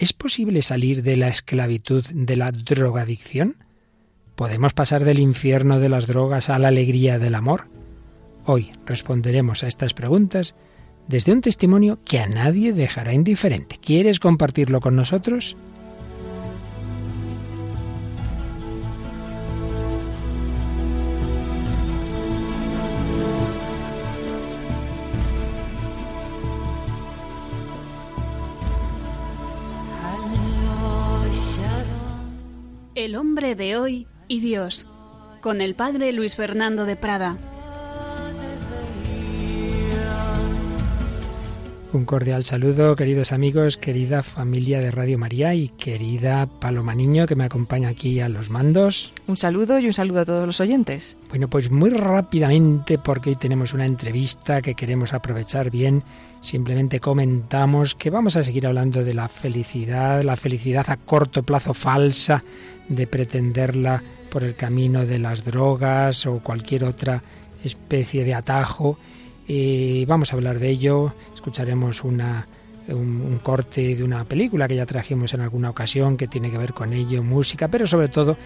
¿Es posible salir de la esclavitud de la drogadicción? ¿Podemos pasar del infierno de las drogas a la alegría del amor? Hoy responderemos a estas preguntas desde un testimonio que a nadie dejará indiferente. ¿Quieres compartirlo con nosotros? Hombre de hoy y Dios, con el padre Luis Fernando de Prada. Un cordial saludo, queridos amigos, querida familia de Radio María y querida Paloma Niño que me acompaña aquí a los mandos. Un saludo y un saludo a todos los oyentes. Bueno, pues muy rápidamente, porque hoy tenemos una entrevista que queremos aprovechar bien, simplemente comentamos que vamos a seguir hablando de la felicidad, la felicidad a corto plazo falsa, de pretenderla por el camino de las drogas o cualquier otra especie de atajo y vamos a hablar de ello, escucharemos una, un, corte de una película que ya trajimos en alguna ocasión que tiene que ver con ello, música, pero sobre todo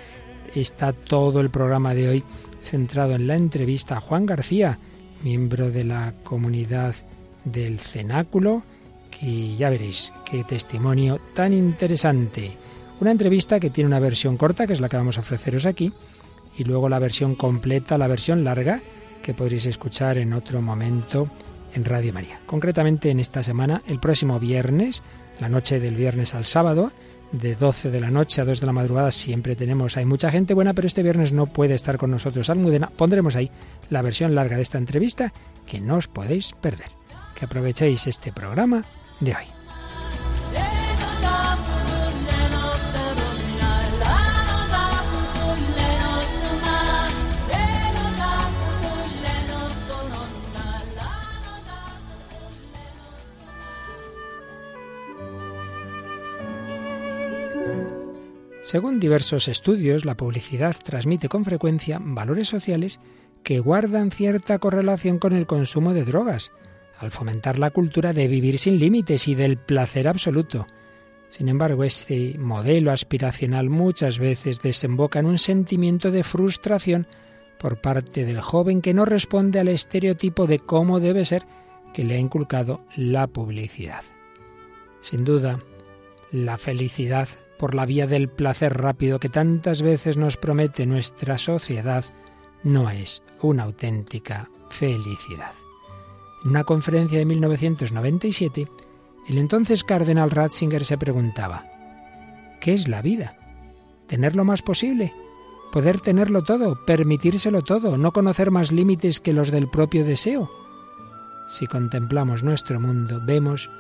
está todo el programa de hoy centrado en la entrevista a Juan García, miembro de la comunidad del Cenáculo, que ya veréis qué testimonio tan interesante. Una entrevista que tiene una versión corta, que es la que vamos a ofreceros aquí, y luego la versión completa, la versión larga, que podréis escuchar en otro momento en Radio María. Concretamente en esta semana, el próximo viernes, la noche del viernes al sábado, de 12 de la noche a 2 de la madrugada siempre tenemos, hay mucha gente buena, pero este viernes no puede estar con nosotros Almudena. Pondremos ahí la versión larga de esta entrevista que no os podéis perder. Que aprovechéis este programa de hoy. Según diversos estudios, la publicidad transmite con frecuencia valores sociales que guardan cierta correlación con el consumo de drogas, al fomentar la cultura de vivir sin límites y del placer absoluto. Sin embargo, este modelo aspiracional muchas veces desemboca en un sentimiento de frustración por parte del joven que no responde al estereotipo de cómo debe ser que le ha inculcado la publicidad. Sin duda, la felicidad por la vía del placer rápido que tantas veces nos promete nuestra sociedad, no es una auténtica felicidad. En una conferencia de 1997, el entonces cardenal Ratzinger se preguntaba, ¿qué es la vida? ¿Tener lo más posible? ¿Poder tenerlo todo? ¿Permitírselo todo? ¿No conocer más límites que los del propio deseo? Si contemplamos nuestro mundo, vemos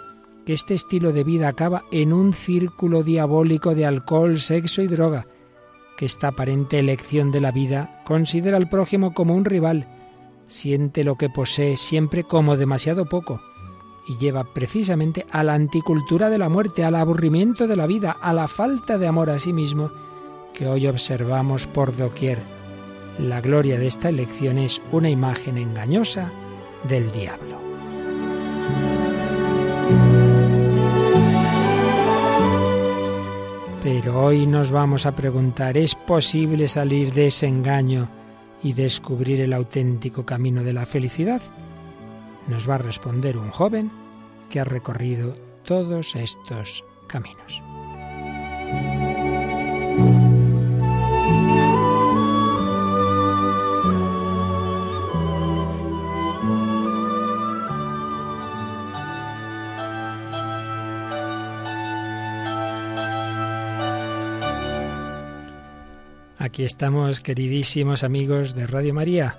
que este estilo de vida acaba en un círculo diabólico de alcohol, sexo y droga, que esta aparente elección de la vida considera al prójimo como un rival, siente lo que posee siempre como demasiado poco, y lleva precisamente a la anticultura de la muerte, al aburrimiento de la vida, a la falta de amor a sí mismo, que hoy observamos por doquier. La gloria de esta elección es una imagen engañosa del diablo. Pero hoy nos vamos a preguntar, ¿es posible salir de ese engaño y descubrir el auténtico camino de la felicidad? Nos va a responder un joven que ha recorrido todos estos caminos. Aquí estamos, queridísimos amigos de Radio María,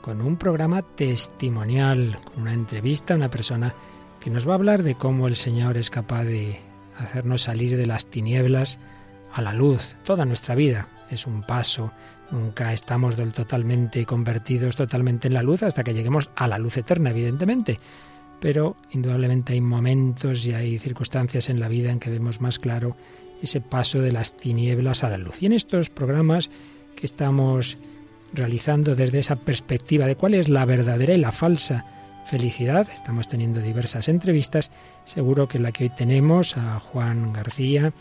con un programa testimonial, con una entrevista a una persona que nos va a hablar de cómo el Señor es capaz de hacernos salir de las tinieblas a la luz. Toda nuestra vida es un paso, nunca estamos totalmente convertidos totalmente en la luz hasta que lleguemos a la luz eterna, evidentemente. Pero indudablemente hay momentos y hay circunstancias en la vida en que vemos más claro ese paso de las tinieblas a la luz. Y en estos programas que estamos realizando desde esa perspectiva de cuál es la verdadera y la falsa felicidad. Estamos teniendo diversas entrevistas. Seguro que la que hoy tenemos a Juan García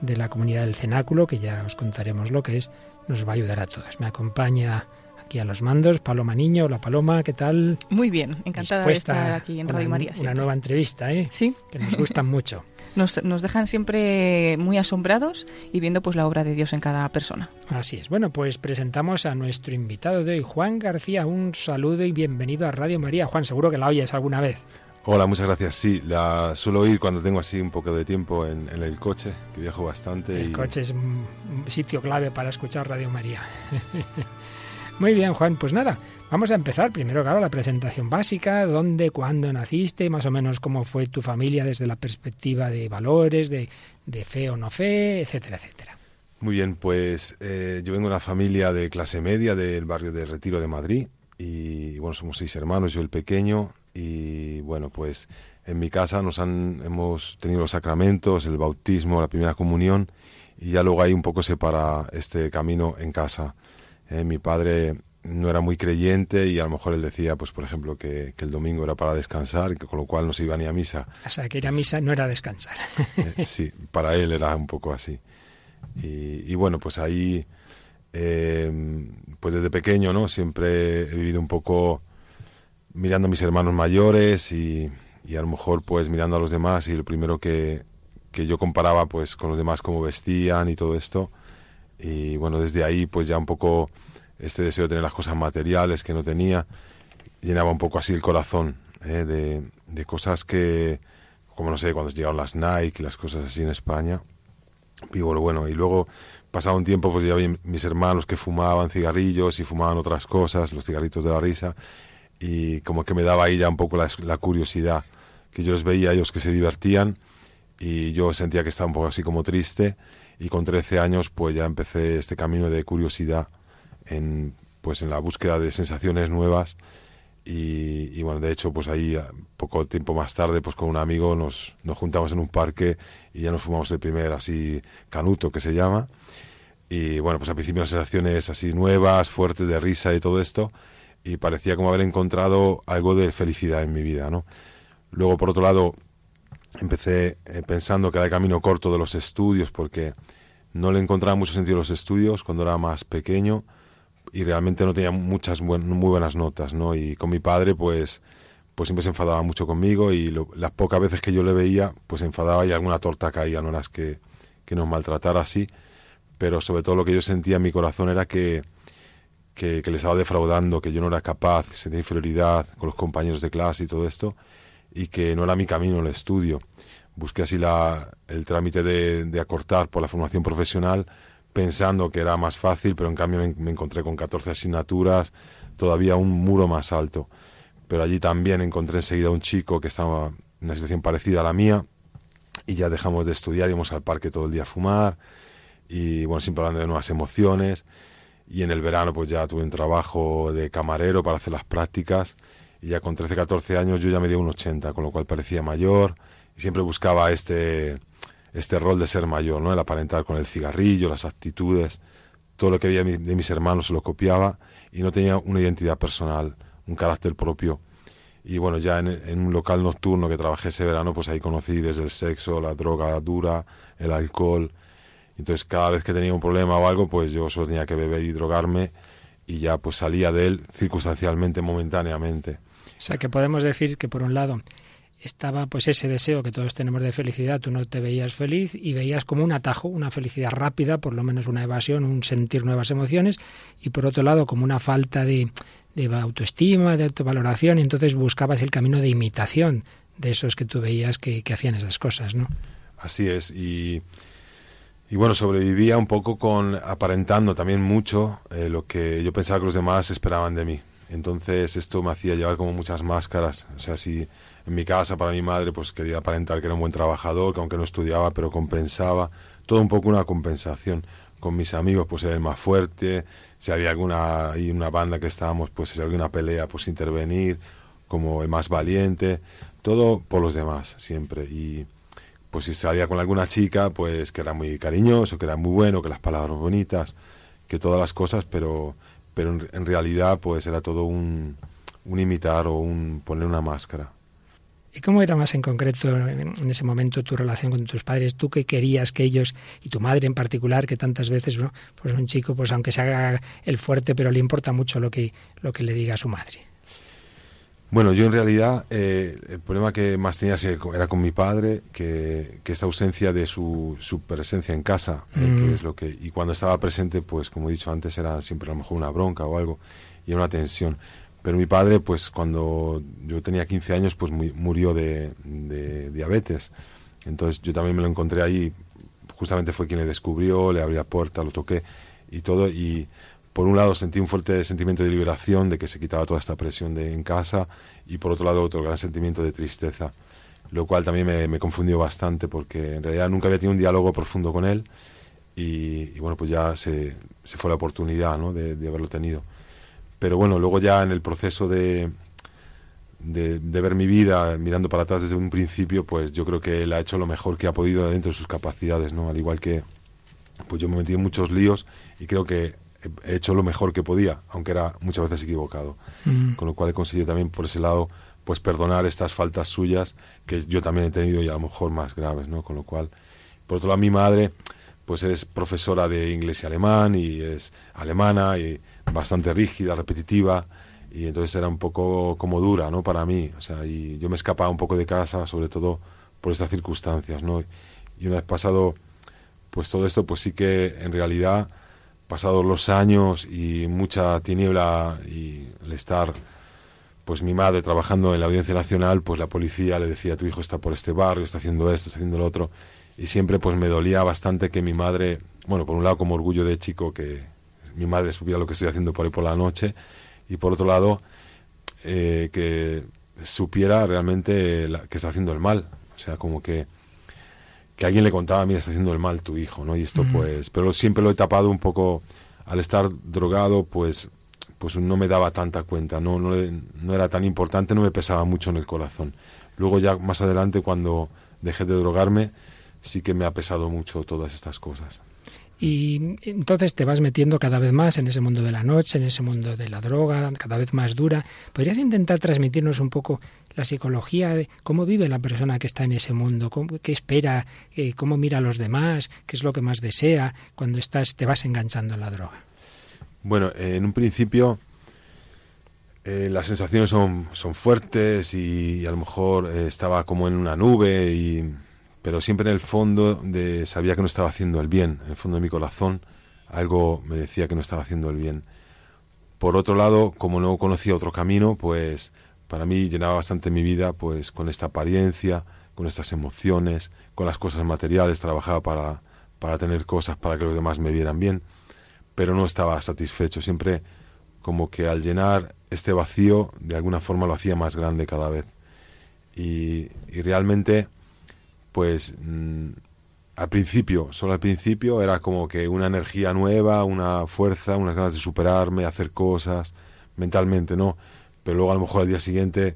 de la comunidad del Cenáculo, que ya os contaremos lo que es, nos va a ayudar a todos. Me acompaña aquí a los mandos Paloma Niño. Hola Paloma, ¿qué tal? Muy bien, encantada de estar aquí en Radio María. Una nueva entrevista, ¿eh? Sí. Que nos gustan mucho. Nos, nos, dejan siempre muy asombrados y viendo pues la obra de Dios en cada persona. Así es. Bueno, pues presentamos a nuestro invitado de hoy, Juan García. Un saludo y bienvenido a Radio María. Juan, seguro que la oyes alguna vez. Hola, muchas gracias. Sí, la suelo oír cuando tengo así un poco de tiempo en, en el coche, que viajo bastante. El coche es un sitio clave para escuchar Radio María. Muy bien, Juan, pues nada, vamos a empezar. Primero, claro, la presentación básica, dónde, cuándo naciste, más o menos cómo fue tu familia desde la perspectiva de valores, de, de fe o no fe, etcétera, etcétera. Muy bien, pues eh, yo vengo de una familia de clase media del barrio de Retiro de Madrid y bueno, somos seis hermanos, yo el pequeño y bueno, pues en mi casa nos han, hemos tenido los sacramentos, el bautismo, la primera comunión y ya luego ahí un poco se para este camino en casa. Eh, mi padre no era muy creyente y a lo mejor él decía, pues por ejemplo, que, que el domingo era para descansar, que con lo cual no se iba ni a misa. O sea, que ir a misa no era descansar. Eh, sí, para él era un poco así. Y, y bueno, pues ahí, eh, pues desde pequeño, ¿no? Siempre he vivido un poco mirando a mis hermanos mayores y, y a lo mejor pues mirando a los demás y lo primero que, que yo comparaba pues con los demás cómo vestían y todo esto y bueno desde ahí pues ya un poco este deseo de tener las cosas materiales que no tenía llenaba un poco así el corazón ¿eh? de, cosas que como no sé cuando llegaron las Nike y las cosas así en España y bueno, bueno y luego pasado un tiempo pues ya vi mis hermanos que fumaban cigarrillos y fumaban otras cosas los cigarritos de la risa y como que me daba ahí ya un poco la, la curiosidad que yo les veía ellos que se divertían y yo sentía que estaba un poco así como triste y con 13 años pues ya empecé este camino de curiosidad en pues en la búsqueda de sensaciones nuevas. Y, y, bueno de hecho pues ahí poco tiempo más tarde pues con un amigo nos, nos juntamos en un parque y ya nos fumamos el primer así canuto que se llama. Y bueno pues al principio sensaciones así nuevas fuertes de risa y todo esto y parecía como haber encontrado algo de felicidad en mi vida no luego por otro lado empecé eh, pensando que era el camino corto de los estudios porque no le encontraba mucho sentido los estudios cuando era más pequeño y realmente no tenía muchas buen, muy buenas notas, ¿no? Y con mi padre, pues, pues siempre se enfadaba mucho conmigo y lo, las pocas veces que yo le veía, pues se enfadaba y alguna torta caía, no las que, que nos maltratara así, pero sobre todo lo que yo sentía en mi corazón era que, que, que le estaba defraudando, que yo no era capaz, sentía inferioridad con los compañeros de clase y todo esto, y que no era mi camino el estudio. Busqué así la, el trámite de, acortar por la formación profesional pensando que era más fácil, pero en cambio me, me, encontré con 14 asignaturas, todavía un muro más alto. Pero allí también encontré enseguida un chico que estaba en una situación parecida a la mía y ya dejamos de estudiar, íbamos al parque todo el día a fumar y bueno, siempre hablando de nuevas emociones. Y en el verano pues ya tuve un trabajo de camarero para hacer las prácticas y ya con 13, 14 años yo ya me di un 80, con lo cual parecía mayor y siempre buscaba este, este rol de ser mayor, ¿no? El aparentar con el cigarrillo, las actitudes, todo lo que veía de mis hermanos se lo copiaba y no tenía una identidad personal, un carácter propio. Y bueno, ya en, en un local nocturno que trabajé ese verano, pues ahí conocí desde el sexo, la droga dura, el alcohol. Entonces cada vez que tenía un problema o algo, pues yo solo tenía que beber y drogarme y ya pues salía de él circunstancialmente, momentáneamente. O sea que podemos decir que por un lado estaba pues ese deseo que todos tenemos de felicidad, tú no te veías feliz y veías como un atajo, una felicidad rápida, por lo menos una evasión, un sentir nuevas emociones, y por otro lado como una falta de, de autoestima, de autovaloración, y entonces buscabas el camino de imitación de esos que tú veías que, hacían esas cosas, ¿no? Así es, y, y, bueno, sobrevivía un poco con aparentando también mucho eh, lo que yo pensaba que los demás esperaban de mí. Entonces esto me hacía llevar como muchas máscaras, o sea, si en mi casa para mi madre pues quería aparentar que era un buen trabajador, que aunque no estudiaba pero compensaba, todo un poco una compensación. Con mis amigos pues era el más fuerte, si había alguna y una banda que estábamos pues si había alguna pelea pues intervenir como el más valiente, todo por los demás siempre. Y pues si salía con alguna chica pues que era muy cariñoso, que era muy bueno, que las palabras bonitas, que todas las cosas, pero pero en, realidad pues era todo un imitar o un poner una máscara. ¿Y cómo era más en concreto en ese momento tu relación con tus padres? ¿Tú qué querías que ellos, y tu madre en particular, que tantas veces, ¿no? pues un chico, pues aunque se haga el fuerte, pero le importa mucho lo que, lo que le diga a su madre? Bueno, yo en realidad eh, el problema que más tenía era con mi padre, que, que esta ausencia de su, su presencia en casa, eh, que mm. es lo que y cuando estaba presente, pues como he dicho antes, era siempre a lo mejor una bronca o algo y una tensión. Pero mi padre, pues cuando yo tenía 15 años, pues murió de, diabetes. Entonces yo también me lo encontré ahí, justamente fue quien le descubrió, le abrí la puerta, lo toqué y todo. Y por un lado sentí un fuerte sentimiento de liberación, de que se quitaba toda esta presión de en casa, y por otro lado otro gran sentimiento de tristeza, lo cual también me, confundió bastante porque en realidad nunca había tenido un diálogo profundo con él y, bueno, pues ya se, se, fue la oportunidad ¿no? de haberlo tenido. Pero bueno, luego ya en el proceso de, de, ver mi vida mirando para atrás desde un principio, pues yo creo que él ha hecho lo mejor que ha podido dentro de sus capacidades, ¿no? Al igual que pues yo me metí en muchos líos y creo que he hecho lo mejor que podía, aunque era muchas veces equivocado. Mm. Con lo cual he conseguido también por ese lado pues perdonar estas faltas suyas que yo también he tenido y a lo mejor más graves, ¿no? Con lo cual, por otro lado, mi madre pues es profesora de inglés y alemán y es alemana y bastante rígida, repetitiva, y entonces era un poco como dura, ¿no? Para mí, o sea, y yo me escapaba un poco de casa, sobre todo por estas circunstancias, ¿no? Y una vez pasado, pues todo esto, pues sí que en realidad, pasados los años y mucha tiniebla y el estar, pues mi madre trabajando en la Audiencia Nacional, pues la policía le decía, tu hijo está por este barrio, está haciendo esto, está haciendo lo otro, y siempre pues me dolía bastante que mi madre, bueno, por un lado como orgullo de chico que mi madre supiera lo que estoy haciendo por ahí por la noche y por otro lado eh, que supiera realmente que está haciendo el mal. O sea, como que, que alguien le contaba a mí, está haciendo el mal tu hijo, ¿no? Y esto pues, pero siempre lo he tapado un poco, al estar drogado, pues pues no me daba tanta cuenta, no, no, no era tan importante, no me pesaba mucho en el corazón. Luego ya más adelante, cuando dejé de drogarme, sí que me ha pesado mucho todas estas cosas. Y entonces te vas metiendo cada vez más en ese mundo de la noche, en ese mundo de la droga, cada vez más dura. ¿Podrías intentar transmitirnos un poco la psicología cómo vive la persona que está en ese mundo, qué espera, eh, cómo mira a los demás, qué es lo que más desea cuando estás, te vas enganchando en la droga? Bueno, en un principio eh, las sensaciones son, son fuertes y, a lo mejor eh, estaba como en una nube y pero siempre en el fondo sabía que no estaba haciendo el bien, en el fondo de mi corazón algo me decía que no estaba haciendo el bien. Por otro lado, como no conocía otro camino, pues para mí llenaba bastante mi vida pues con esta apariencia, con estas emociones, con las cosas materiales, trabajaba para, para tener cosas para que los demás me vieran bien, pero no estaba satisfecho, siempre como que al llenar este vacío de alguna forma lo hacía más grande cada vez. Y, y realmente pues mm, al principio, solo al principio, era como que una energía nueva, una fuerza, unas ganas de superarme, hacer cosas mentalmente, ¿no? Pero luego a lo mejor al día siguiente,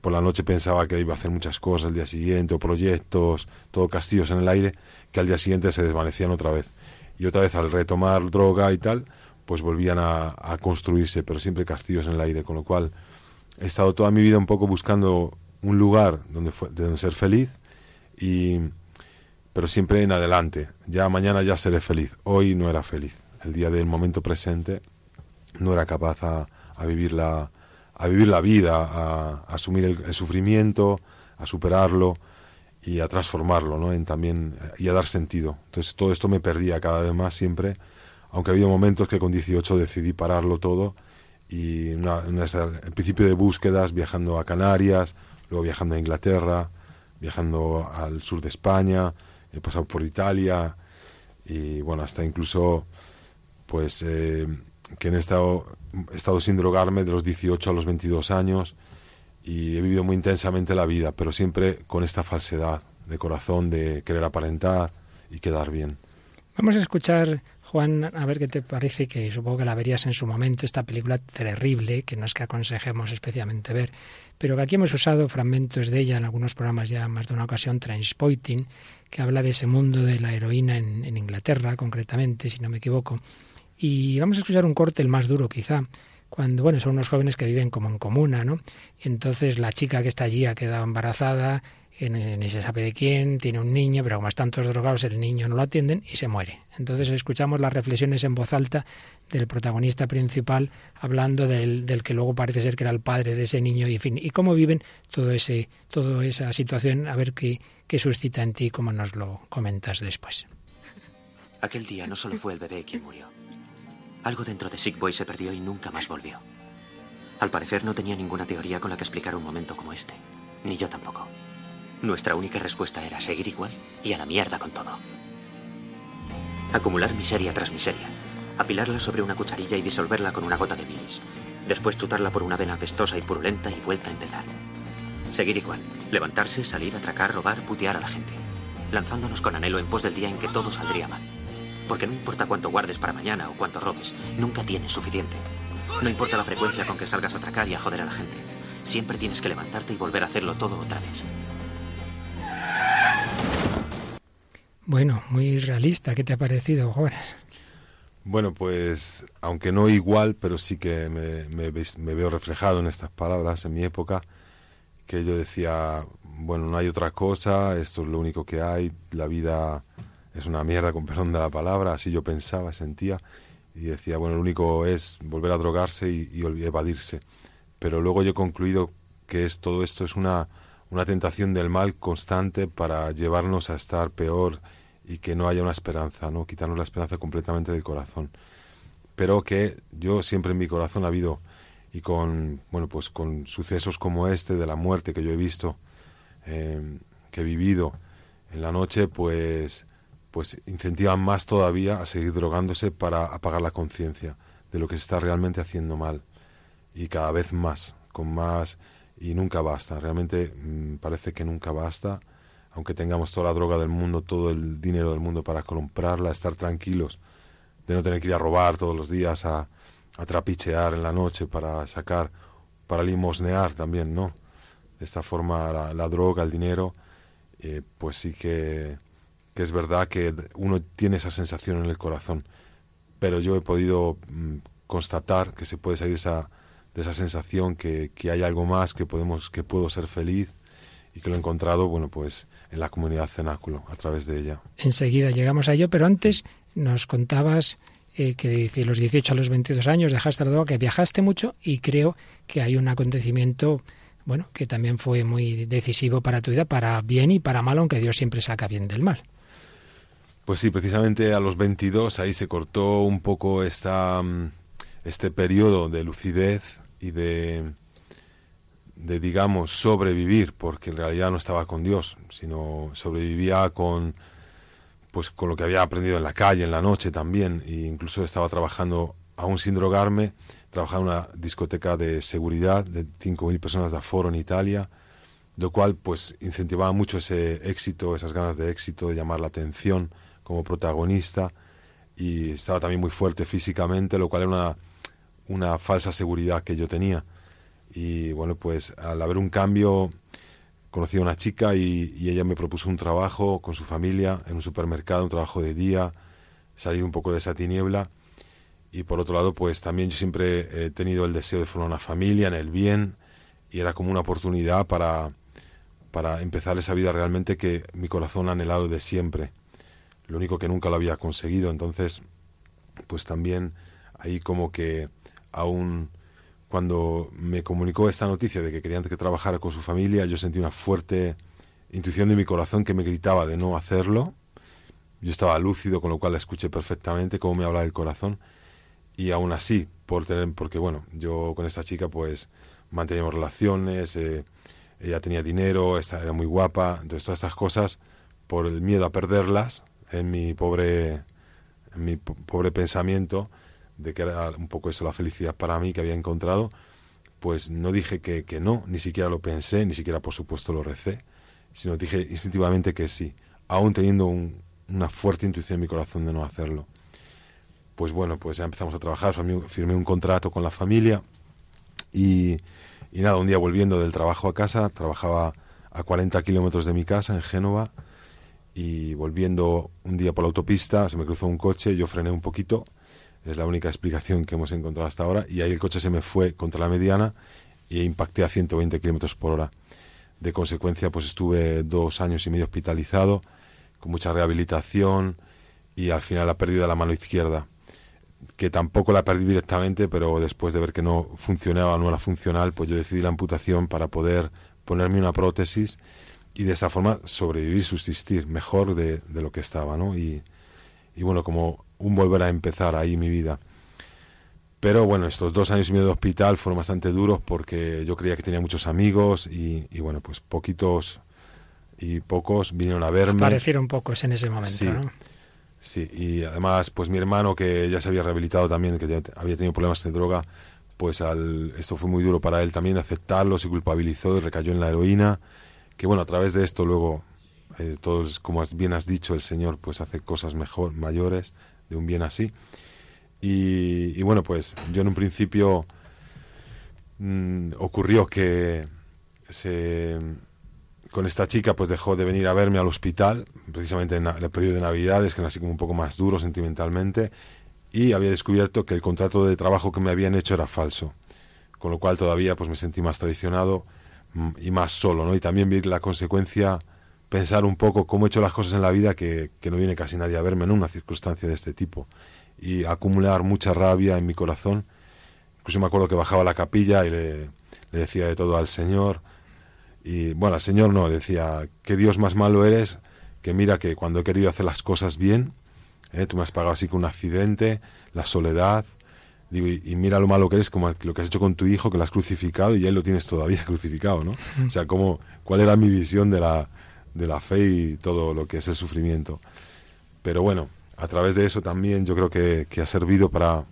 por la noche pensaba que iba a hacer muchas cosas al día siguiente, o proyectos, todo castillos en el aire, que al día siguiente se desvanecían otra vez. Y otra vez al retomar droga y tal, pues volvían a, construirse, pero siempre castillos en el aire, con lo cual he estado toda mi vida un poco buscando un lugar donde, donde ser feliz y pero siempre en adelante. Ya mañana ya seré feliz. Hoy no era feliz. El día del momento presente no era capaz a, vivir la a vivir la vida, a, asumir el, sufrimiento, a superarlo y a transformarlo, ¿no? En también y a dar sentido. Entonces todo esto me perdía cada vez más siempre, aunque ha habido momentos que con 18 decidí pararlo todo y una, el principio de búsquedas viajando a Canarias, luego viajando a Inglaterra, viajando al sur de España, he pasado por Italia y bueno, hasta incluso pues eh, que he estado, he estado sin drogarme de los 18 a los 22 años y he vivido muy intensamente la vida, pero siempre con esta falsedad de corazón de querer aparentar y quedar bien. Vamos a escuchar Juan, a ver qué te parece, que supongo que la verías en su momento, esta película terrible, que no es que aconsejemos especialmente ver, pero que aquí hemos usado fragmentos de ella en algunos programas ya más de una ocasión, Transporting, que habla de ese mundo de la heroína en, en Inglaterra, concretamente, si no me equivoco. Y vamos a escuchar un corte, el más duro quizá, cuando, bueno, son unos jóvenes que viven como en comuna, ¿no? Y entonces la chica que está allí ha quedado embarazada, ni se sabe de quién, tiene un niño, pero como están todos drogados, el niño no lo atienden y se muere. Entonces escuchamos las reflexiones en voz alta del protagonista principal hablando del, del, que luego parece ser que era el padre de ese niño y en fin, y cómo viven todo ese, toda esa situación, a ver qué, qué suscita en ti y cómo nos lo comentas después. Aquel día no solo fue el bebé quien murió. Algo dentro de Sick Boy se perdió y nunca más volvió. Al parecer no tenía ninguna teoría con la que explicar un momento como este. Ni yo tampoco. Nuestra única respuesta era seguir igual y a la mierda con todo. Acumular miseria tras miseria. Apilarla sobre una cucharilla y disolverla con una gota de bilis. Después chutarla por una vena apestosa y purulenta y vuelta a empezar. Seguir igual. Levantarse, salir, atracar, robar, putear a la gente. Lanzándonos con anhelo en pos del día en que todo saldría mal. Porque no importa cuánto guardes para mañana o cuánto robes, nunca tienes suficiente. No importa la frecuencia con que salgas a atracar y a joder a la gente. Siempre tienes que levantarte y volver a hacerlo todo otra vez. Bueno, muy realista. ¿Qué te ha parecido, jóvenes? Bueno, pues aunque no igual, pero sí que me, me, veo reflejado en estas palabras en mi época, que yo decía, bueno, no hay otra cosa, esto es lo único que hay, la vida es una mierda, con perdón de la palabra, así yo pensaba, sentía, y decía, bueno, lo único es volver a drogarse y, y evadirse. Pero luego yo he concluido que es, todo esto es una, una tentación del mal constante para llevarnos a estar peor y que no haya una esperanza, ¿no? Quitarnos la esperanza completamente del corazón. Pero que yo siempre en mi corazón ha habido y con bueno pues con sucesos como este de la muerte que yo he visto em, que he vivido en la noche pues pues incentivan más todavía a seguir drogándose para apagar la conciencia de lo que se está realmente haciendo mal. Y cada vez más con más y nunca basta. Realmente mm, parece que nunca basta. Aunque tengamos toda la droga del mundo, todo el dinero del mundo para comprarla, estar tranquilos, de no tener que ir a robar todos los días, a, trapichear en la noche para sacar, para limosnear también, ¿no? De esta forma la, droga, el dinero, eh, pues sí que, que, es verdad que uno tiene esa sensación en el corazón, pero yo he podido mm, constatar que se puede salir de esa sensación que, que hay algo más, que podemos, que puedo ser feliz y que lo he encontrado, bueno, pues en la comunidad cenáculo, a través de ella. Enseguida llegamos a ello, pero antes nos contabas eh, que de los 18 a los 22 años dejaste la que viajaste mucho y creo que hay un acontecimiento bueno, que también fue muy decisivo para tu vida, para bien y para mal, aunque Dios siempre saca bien del mal. Pues sí, precisamente a los 22 ahí se cortó un poco esta, mm, este periodo de lucidez y de, digamos, sobrevivir, porque en realidad no estaba con Dios, sino sobrevivía con, pues, con lo que había aprendido en la calle, en la noche también, e incluso estaba trabajando, aún sin drogarme, trabajaba en una discoteca de seguridad de 5.000 personas de aforo en Italia, lo cual pues incentivaba mucho ese éxito, esas ganas de éxito, de llamar la atención como protagonista, y estaba también muy fuerte físicamente, lo cual era una, una falsa seguridad que yo tenía y bueno, pues al haber un cambio, conocí a una chica y, ella me propuso un trabajo con su familia en un supermercado, un trabajo de día, salir un poco de esa tiniebla. Y por otro lado, pues también yo siempre he tenido el deseo de formar una familia en el bien y era como una oportunidad para, para empezar esa vida realmente que mi corazón ha anhelado de siempre. Lo único que nunca lo había conseguido. Entonces, pues también ahí como que aún cuando me comunicó esta noticia de que querían que trabajara con su familia, yo sentí una fuerte intuición de mi corazón que me gritaba de no hacerlo. Yo estaba lúcido, con lo cual escuché perfectamente cómo me hablaba el corazón. Y aún así, por tener, porque bueno, yo con esta chica pues manteníamos relaciones, eh, ella tenía dinero, esta, era muy guapa, entonces todas estas cosas, por el miedo a perderlas, en mi pobre, en mi pobre pensamiento, de que era un poco eso la felicidad para mí que había encontrado, pues no dije que, que no, ni siquiera lo pensé, ni siquiera por supuesto lo recé, sino dije instintivamente que sí, aún teniendo una fuerte intuición en mi corazón de no hacerlo. Pues bueno, pues ya empezamos a trabajar, firmé un contrato con la familia y, y nada, un día volviendo del trabajo a casa, trabajaba a 40 kilómetros de mi casa en Génova y volviendo un día por la autopista se me cruzó un coche, yo frené un poquito Es la única explicación que hemos encontrado hasta ahora. Y ahí el coche se me fue contra la mediana y impacté a 120 kilómetros por hora. De consecuencia, pues estuve dos años y medio hospitalizado, con mucha rehabilitación y al final la pérdida de la mano izquierda, que tampoco la perdí directamente, pero después de ver que no funcionaba, no era funcional, pues yo decidí la amputación para poder ponerme una prótesis y de esta forma sobrevivir, subsistir mejor de, de lo que estaba, ¿no? Y, y bueno, como un volver a empezar ahí mi vida. Pero bueno, estos dos años y medio de hospital fueron bastante duros porque yo creía que tenía muchos amigos y, bueno, pues poquitos y pocos vinieron a verme. Parecieron pocos en ese momento, sí, ¿no? Sí, y además, pues mi hermano que ya se había rehabilitado también, que había tenido problemas de droga, pues al, esto fue muy duro para él también aceptarlo, se culpabilizó y recayó en la heroína. Que bueno, a través de esto luego, eh, todos, como bien has dicho, el Señor pues hace cosas mejor, mayores de un bien así. Y, bueno, pues yo en un principio mm, ocurrió que se, con esta chica pues dejó de venir a verme al hospital, precisamente en el periodo de Navidades, que era así como un poco más duro sentimentalmente, y había descubierto que el contrato de trabajo que me habían hecho era falso, con lo cual todavía pues me sentí más traicionado y más solo, ¿no? Y también vi la consecuencia, pensar un poco cómo he hecho las cosas en la vida que, que no viene casi nadie a verme en una circunstancia de este tipo y acumular mucha rabia en mi corazón. Incluso me acuerdo que bajaba a la capilla y le, decía de todo al Señor. Y bueno, al Señor no, decía, que Dios más malo eres, que mira que cuando he querido hacer las cosas bien, ¿eh? tú me has pagado así con un accidente, la soledad, digo, y, mira lo malo que eres, como lo que has hecho con tu hijo, que lo has crucificado y él lo tienes todavía crucificado, ¿no? O sea, como, cuál era mi visión de la, de la fe y todo lo que es el sufrimiento. Pero bueno, a través de eso también yo creo que, ha servido para,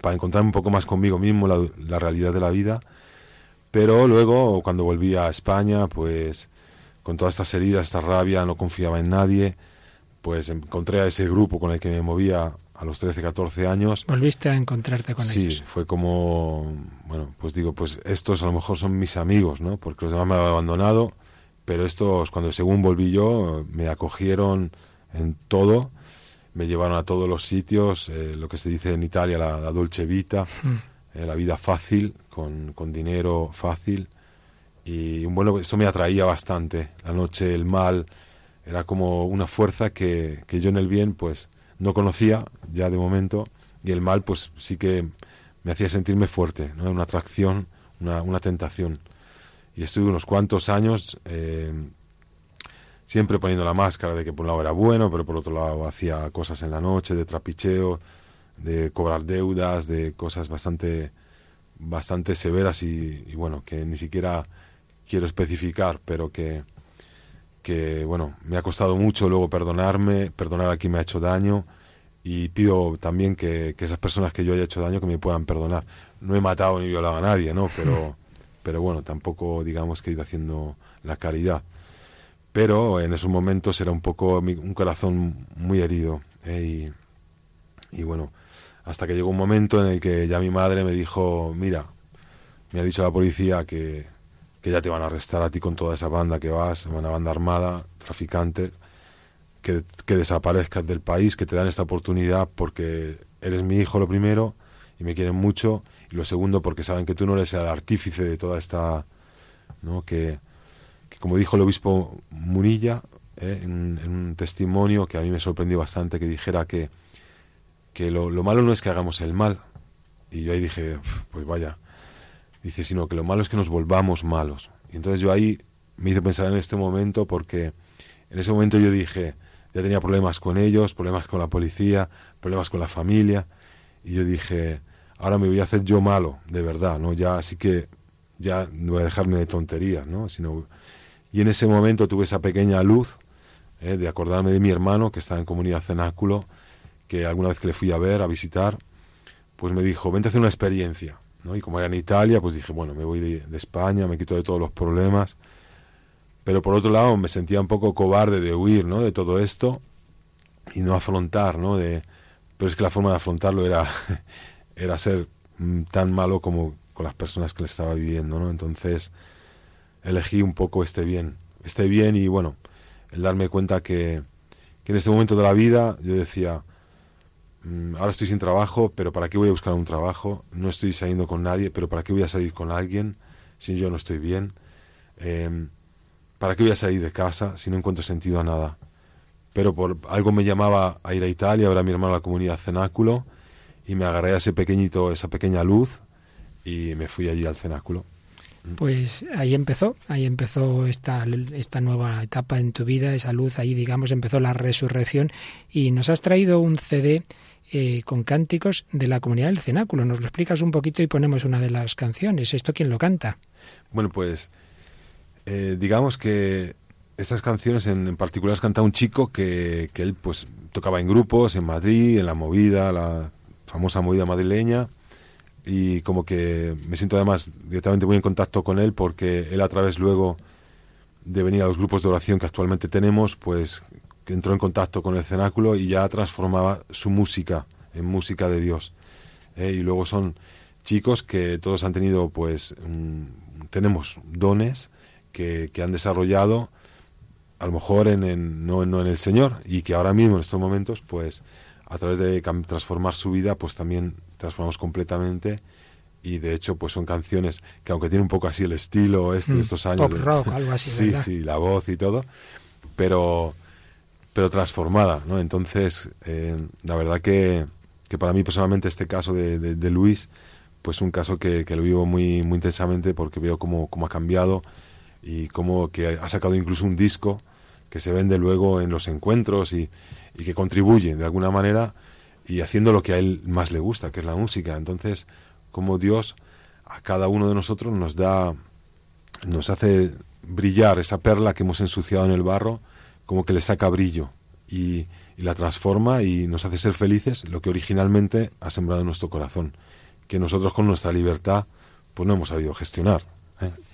para encontrarme un poco más conmigo mismo, la, realidad de la vida. Pero luego, cuando volví a España, pues con todas estas heridas, esta rabia, no confiaba en nadie, pues encontré a ese grupo con el que me movía a los 13, 14 años. ¿Volviste a encontrarte con ellos? Sí, fue como, bueno, pues digo, pues estos a lo mejor son mis amigos, ¿no? Porque los demás me han abandonado, pero estos, cuando según volví yo, me acogieron en todo me llevaron a todos los sitios, eh, lo que se dice en Italia, la, la dolce vita, hmm. eh, la vida fácil, con, con, dinero fácil. Y bueno, eso me atraía bastante. La noche, el mal, era como una fuerza que, que, yo en el bien pues no conocía ya de momento y el mal pues sí que me hacía sentirme fuerte, ¿no? una atracción, una, una tentación. Y estuve unos cuantos años eh, siempre poniendo la máscara de que por un lado era bueno, pero por otro lado hacía cosas en la noche de trapicheo, de cobrar deudas, de cosas bastante bastante severas y, bueno, que ni siquiera quiero especificar, pero que, que bueno, me ha costado mucho luego perdonarme, perdonar a quien me ha hecho daño y pido también que, que esas personas que yo haya hecho daño que me puedan perdonar. No he matado ni violado a nadie, ¿no? Pero, pero bueno, tampoco digamos que he ido haciendo la caridad pero en esos momentos era un poco un corazón muy herido. ¿eh? Y, bueno, hasta que llegó un momento en el que ya mi madre me dijo, mira, me ha dicho la policía que, que ya te van a arrestar a ti con toda esa banda que vas, una banda armada, traficante, que, que desaparezcas del país, que te dan esta oportunidad porque eres mi hijo lo primero y me quieren mucho, y lo segundo porque saben que tú no eres el artífice de toda esta... ¿no? que como dijo el obispo Munilla eh, en, un testimonio que a mí me sorprendió bastante, que dijera que, que lo, malo no es que hagamos el mal. Y yo ahí dije, pues vaya, dice, sino que lo malo es que nos volvamos malos. Y entonces yo ahí me hice pensar en este momento porque en ese momento yo dije, ya tenía problemas con ellos, problemas con la policía, problemas con la familia, y yo dije, ahora me voy a hacer yo malo, de verdad, ¿no? Ya así que ya no voy a dejarme de tonterías, ¿no? Sino y en ese momento tuve esa pequeña luz eh, de acordarme de mi hermano, que está en comunidad cenáculo, que alguna vez que le fui a ver, a visitar, pues me dijo, vente a hacer una experiencia. Y como era en Italia, pues dije, bueno, me voy de, España, me quito de todos los problemas. Pero por otro lado me sentía un poco cobarde de huir ¿no? de todo esto y no afrontar, ¿no? De, pero es que la forma de afrontarlo era, era ser tan malo como con las personas que le estaba viviendo, ¿no? Entonces, elegí un poco este bien, este bien y bueno, el darme cuenta que, que en este momento de la vida yo decía, ahora estoy sin trabajo, pero ¿para qué voy a buscar un trabajo? No estoy saliendo con nadie, pero ¿para qué voy a salir con alguien si yo no estoy bien? Em, ¿Para qué voy a salir de casa si no encuentro sentido a nada? Pero por algo me llamaba a ir a Italia, ahora mi hermano a la comunidad cenáculo, y me agarré a ese pequeñito, esa pequeña luz, y me fui allí al cenáculo. Pues ahí empezó, ahí empezó esta, esta nueva etapa en tu vida, esa luz, ahí digamos empezó la resurrección y nos has traído un CD eh, con cánticos de la comunidad del cenáculo. ¿Nos lo explicas un poquito y ponemos una de las canciones? ¿Esto quién lo canta? Bueno, pues eh, digamos que estas canciones en, particular las canta un chico que, que él pues tocaba en grupos en Madrid, en la movida, la famosa movida madrileña y como que me siento además directamente muy en contacto con él porque él a través luego de venir a los grupos de oración que actualmente tenemos, pues entró en contacto con el cenáculo y ya transformaba su música en música de Dios. ¿eh? Y luego son chicos que todos han tenido, pues, tenemos dones que, que, han desarrollado, a lo mejor en, en, no en el Señor, y que ahora mismo en estos momentos, pues, a través de transformar su vida, pues también transformamos completamente y de hecho pues son canciones que aunque tienen un poco así el estilo este, de mm, estos años pop rock algo así sí sí la voz y todo pero pero transformada no entonces eh, la verdad que, que, para mí personalmente este caso de, de, Luis pues un caso que, que, lo vivo muy muy intensamente porque veo cómo, cómo ha cambiado y cómo que ha sacado incluso un disco que se vende luego en los encuentros y, y que contribuye de alguna manera y haciendo lo que a él más le gusta, que es la música. Entonces, como Dios a cada uno de nosotros nos da, nos hace brillar esa perla que hemos ensuciado en el barro, como que le saca brillo y, la transforma y nos hace ser felices lo que originalmente ha sembrado en nuestro corazón, que nosotros con nuestra libertad pues no hemos sabido gestionar.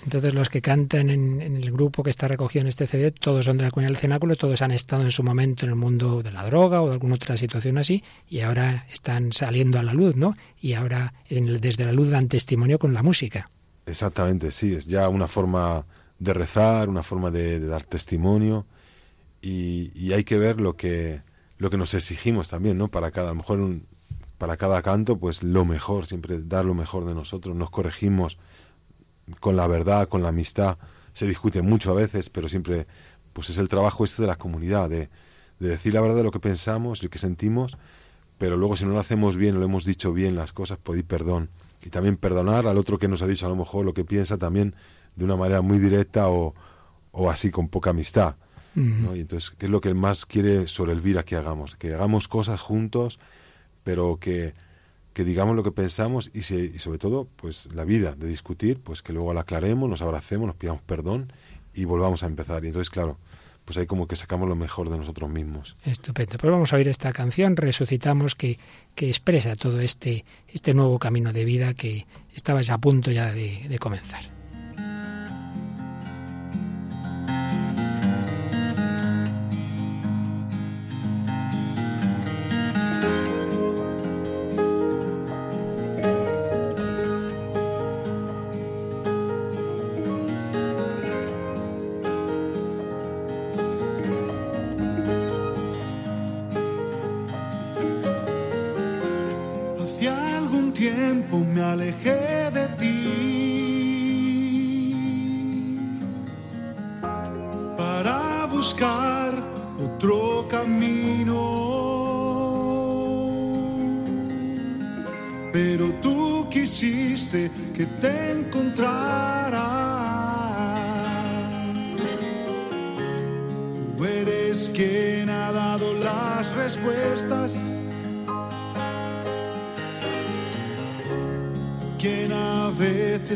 Entonces los que cantan en, el grupo que está recogido en este CD, todos son de la comunidad del cenáculo, todos han estado en su momento en el mundo de la droga o de alguna otra situación así, y ahora están saliendo a la luz, ¿no? Y ahora desde la luz dan testimonio con la música. Exactamente, sí, es ya una forma de rezar, una forma de, dar testimonio, y, hay que ver lo que, lo que nos exigimos también, ¿no? Para cada, mejor para cada canto, pues lo mejor, siempre dar lo mejor de nosotros, nos corregimos con la verdad, con la amistad, se discute mucho a veces, pero siempre pues es el trabajo este de la comunidad, de, decir la verdad de lo que pensamos, lo que sentimos, pero luego si no lo hacemos bien, lo hemos dicho bien las cosas, pedir perdón. Y también perdonar al otro que nos ha dicho a lo mejor lo que piensa también de una manera muy directa o, o así con poca amistad. Y entonces, ¿qué es lo que él más quiere sobre el vida que hagamos? Que hagamos cosas juntos, pero que que digamos lo que pensamos y, sobre todo pues la vida de discutir pues que luego la aclaremos nos abracemos nos pidamos perdón y volvamos a empezar. Y entonces claro pues ahí como que sacamos lo mejor de nosotros mismos. Estupendo. Pues vamos a oír esta canción resucitamos que, que expresa todo este este nuevo camino de vida que estaba ya a punto ya de comenzar tiempo me alejé de ti para buscar otro camino. Pero tú quisiste que te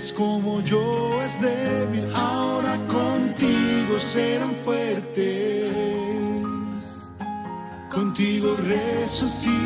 como yo es débil, ahora contigo serán fuertes. Contigo resucitarán.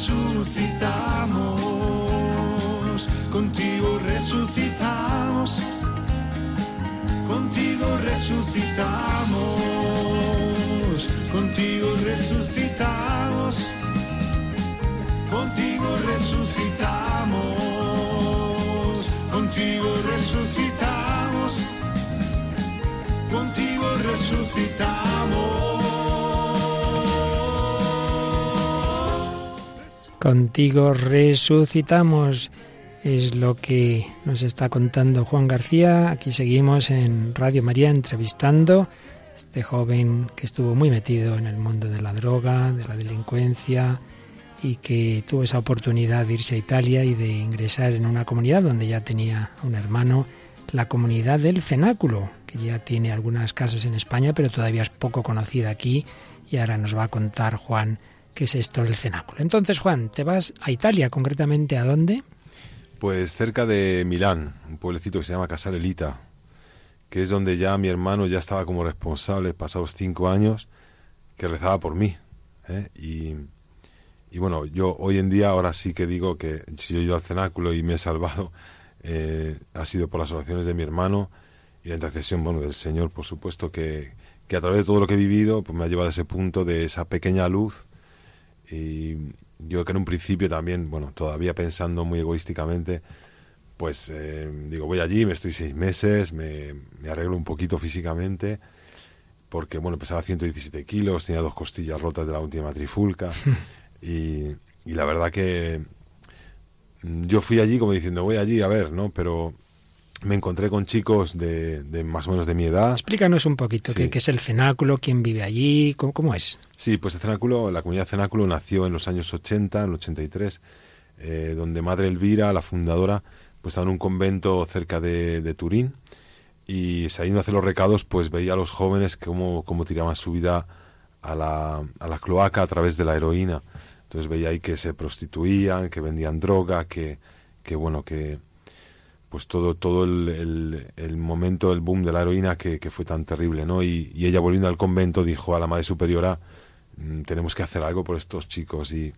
Resucitamos. Contigo resucitamos. Contigo resucitamos. Contigo resucitamos. Contigo resucitamos. Contigo resucitamos. Contigo resucitamos. Contigo resucitamos. Es lo que nos está contando Juan García. Aquí seguimos en Radio María entrevistando a este joven que estuvo muy metido en el mundo de la droga, de la delincuencia y que tuvo esa oportunidad de irse a Italia y de ingresar en una comunidad donde ya tenía un hermano, la comunidad del Cenáculo, que ya tiene algunas casas en España, pero todavía es poco conocida aquí y ahora nos va a contar Juan es esto del Cenáculo. Entonces, Juan, te vas a Italia, concretamente a dónde? Pues cerca de Milán, un pueblecito que se llama Casarelita, que es donde ya mi hermano ya estaba como responsable, pasados cinco años, que rezaba por mí. ¿eh? Y, y, bueno, yo hoy en día ahora sí que digo que si yo he ido al cenáculo y me he salvado, eh, ha sido por las oraciones de mi hermano y la intercesión bueno, del Señor, por supuesto, que, que a través de todo lo que he vivido pues me ha llevado a ese punto de esa pequeña luz. Y, yo que en un principio también, bueno, todavía pensando muy egoísticamente, pues eh, digo, voy allí, me estoy seis meses, me, me, arreglo un poquito físicamente, porque, bueno, pesaba 117 kilos, tenía dos costillas rotas de la última trifulca, y, y la verdad que yo fui allí como diciendo, voy allí a ver, ¿no? Pero me encontré con chicos de, de, más o menos de mi edad. Explícanos un poquito sí. qué, qué, es el cenáculo, quién vive allí, cómo, cómo, es. Sí, pues el cenáculo, la comunidad cenáculo nació en los años 80, en el 83, eh, donde Madre Elvira, la fundadora, pues estaba en un convento cerca de, de Turín y saliendo a hacer los recados, pues veía a los jóvenes cómo, cómo tiraban su vida a la, a la cloaca a través de la heroína. Entonces veía ahí que se prostituían, que vendían droga, que, que bueno, que pues todo todo el, el, el, momento el boom de la heroína que, que fue tan terrible no y, y, ella volviendo al convento dijo a la madre superiora mm, tenemos que hacer algo por estos chicos y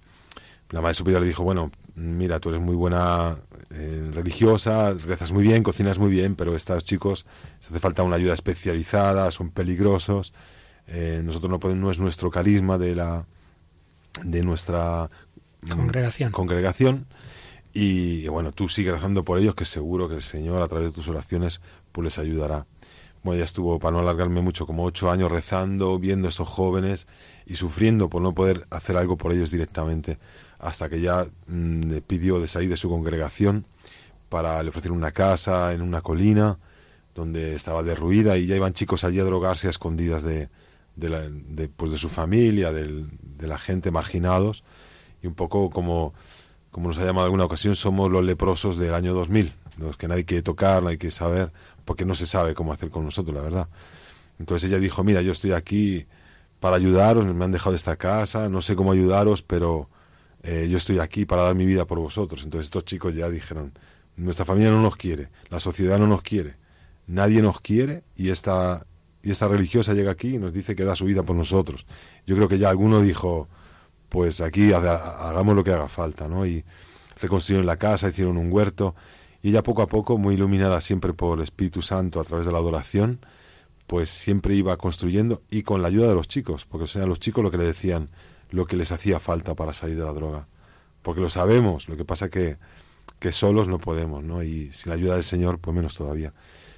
la madre superiora le dijo bueno mira tú eres muy buena eh, religiosa rezas muy bien cocinas muy bien pero estos chicos se hace falta una ayuda especializada son peligrosos eh, nosotros no podemos no es nuestro carisma de la de nuestra congregación congregación y, bueno, tú sigue rezando por ellos, que seguro que el Señor a través de tus oraciones pues les ayudará. Bueno, ya estuvo, para no alargarme mucho, como ocho años rezando, viendo a estos jóvenes y sufriendo por no poder hacer algo por ellos directamente, hasta que ya mmm, le pidió de salir de su congregación para le ofrecer una casa en una colina donde estaba derruida y ya iban chicos allí a drogarse a escondidas de, de, la, de, pues de su familia, de la gente marginados y un poco como como nos ha llamado alguna ocasión, somos los leprosos del año 2000, los que nadie quiere tocar, nadie quiere saber, porque no se sabe cómo hacer con nosotros, la verdad. Entonces ella dijo, mira, yo estoy aquí para ayudaros, me han dejado esta casa, no sé cómo ayudaros, pero eh, yo estoy aquí para dar mi vida por vosotros. Entonces estos chicos ya dijeron, nuestra familia no nos quiere, la sociedad no nos quiere, nadie nos quiere y esta, y esta religiosa llega aquí y nos dice que da su vida por nosotros. Yo creo que ya alguno dijo, pues aquí hagamos lo que haga falta, ¿no? Y reconstruyeron la casa, hicieron un huerto, y ella poco a poco, muy iluminada siempre por el Espíritu Santo a través de la adoración, pues siempre iba construyendo y con la ayuda de los chicos, porque o sea, los chicos lo que le decían, lo que les hacía falta para salir de la droga. Porque lo sabemos, lo que pasa que, que solos no podemos, ¿no? Y sin la ayuda del Señor, pues menos todavía.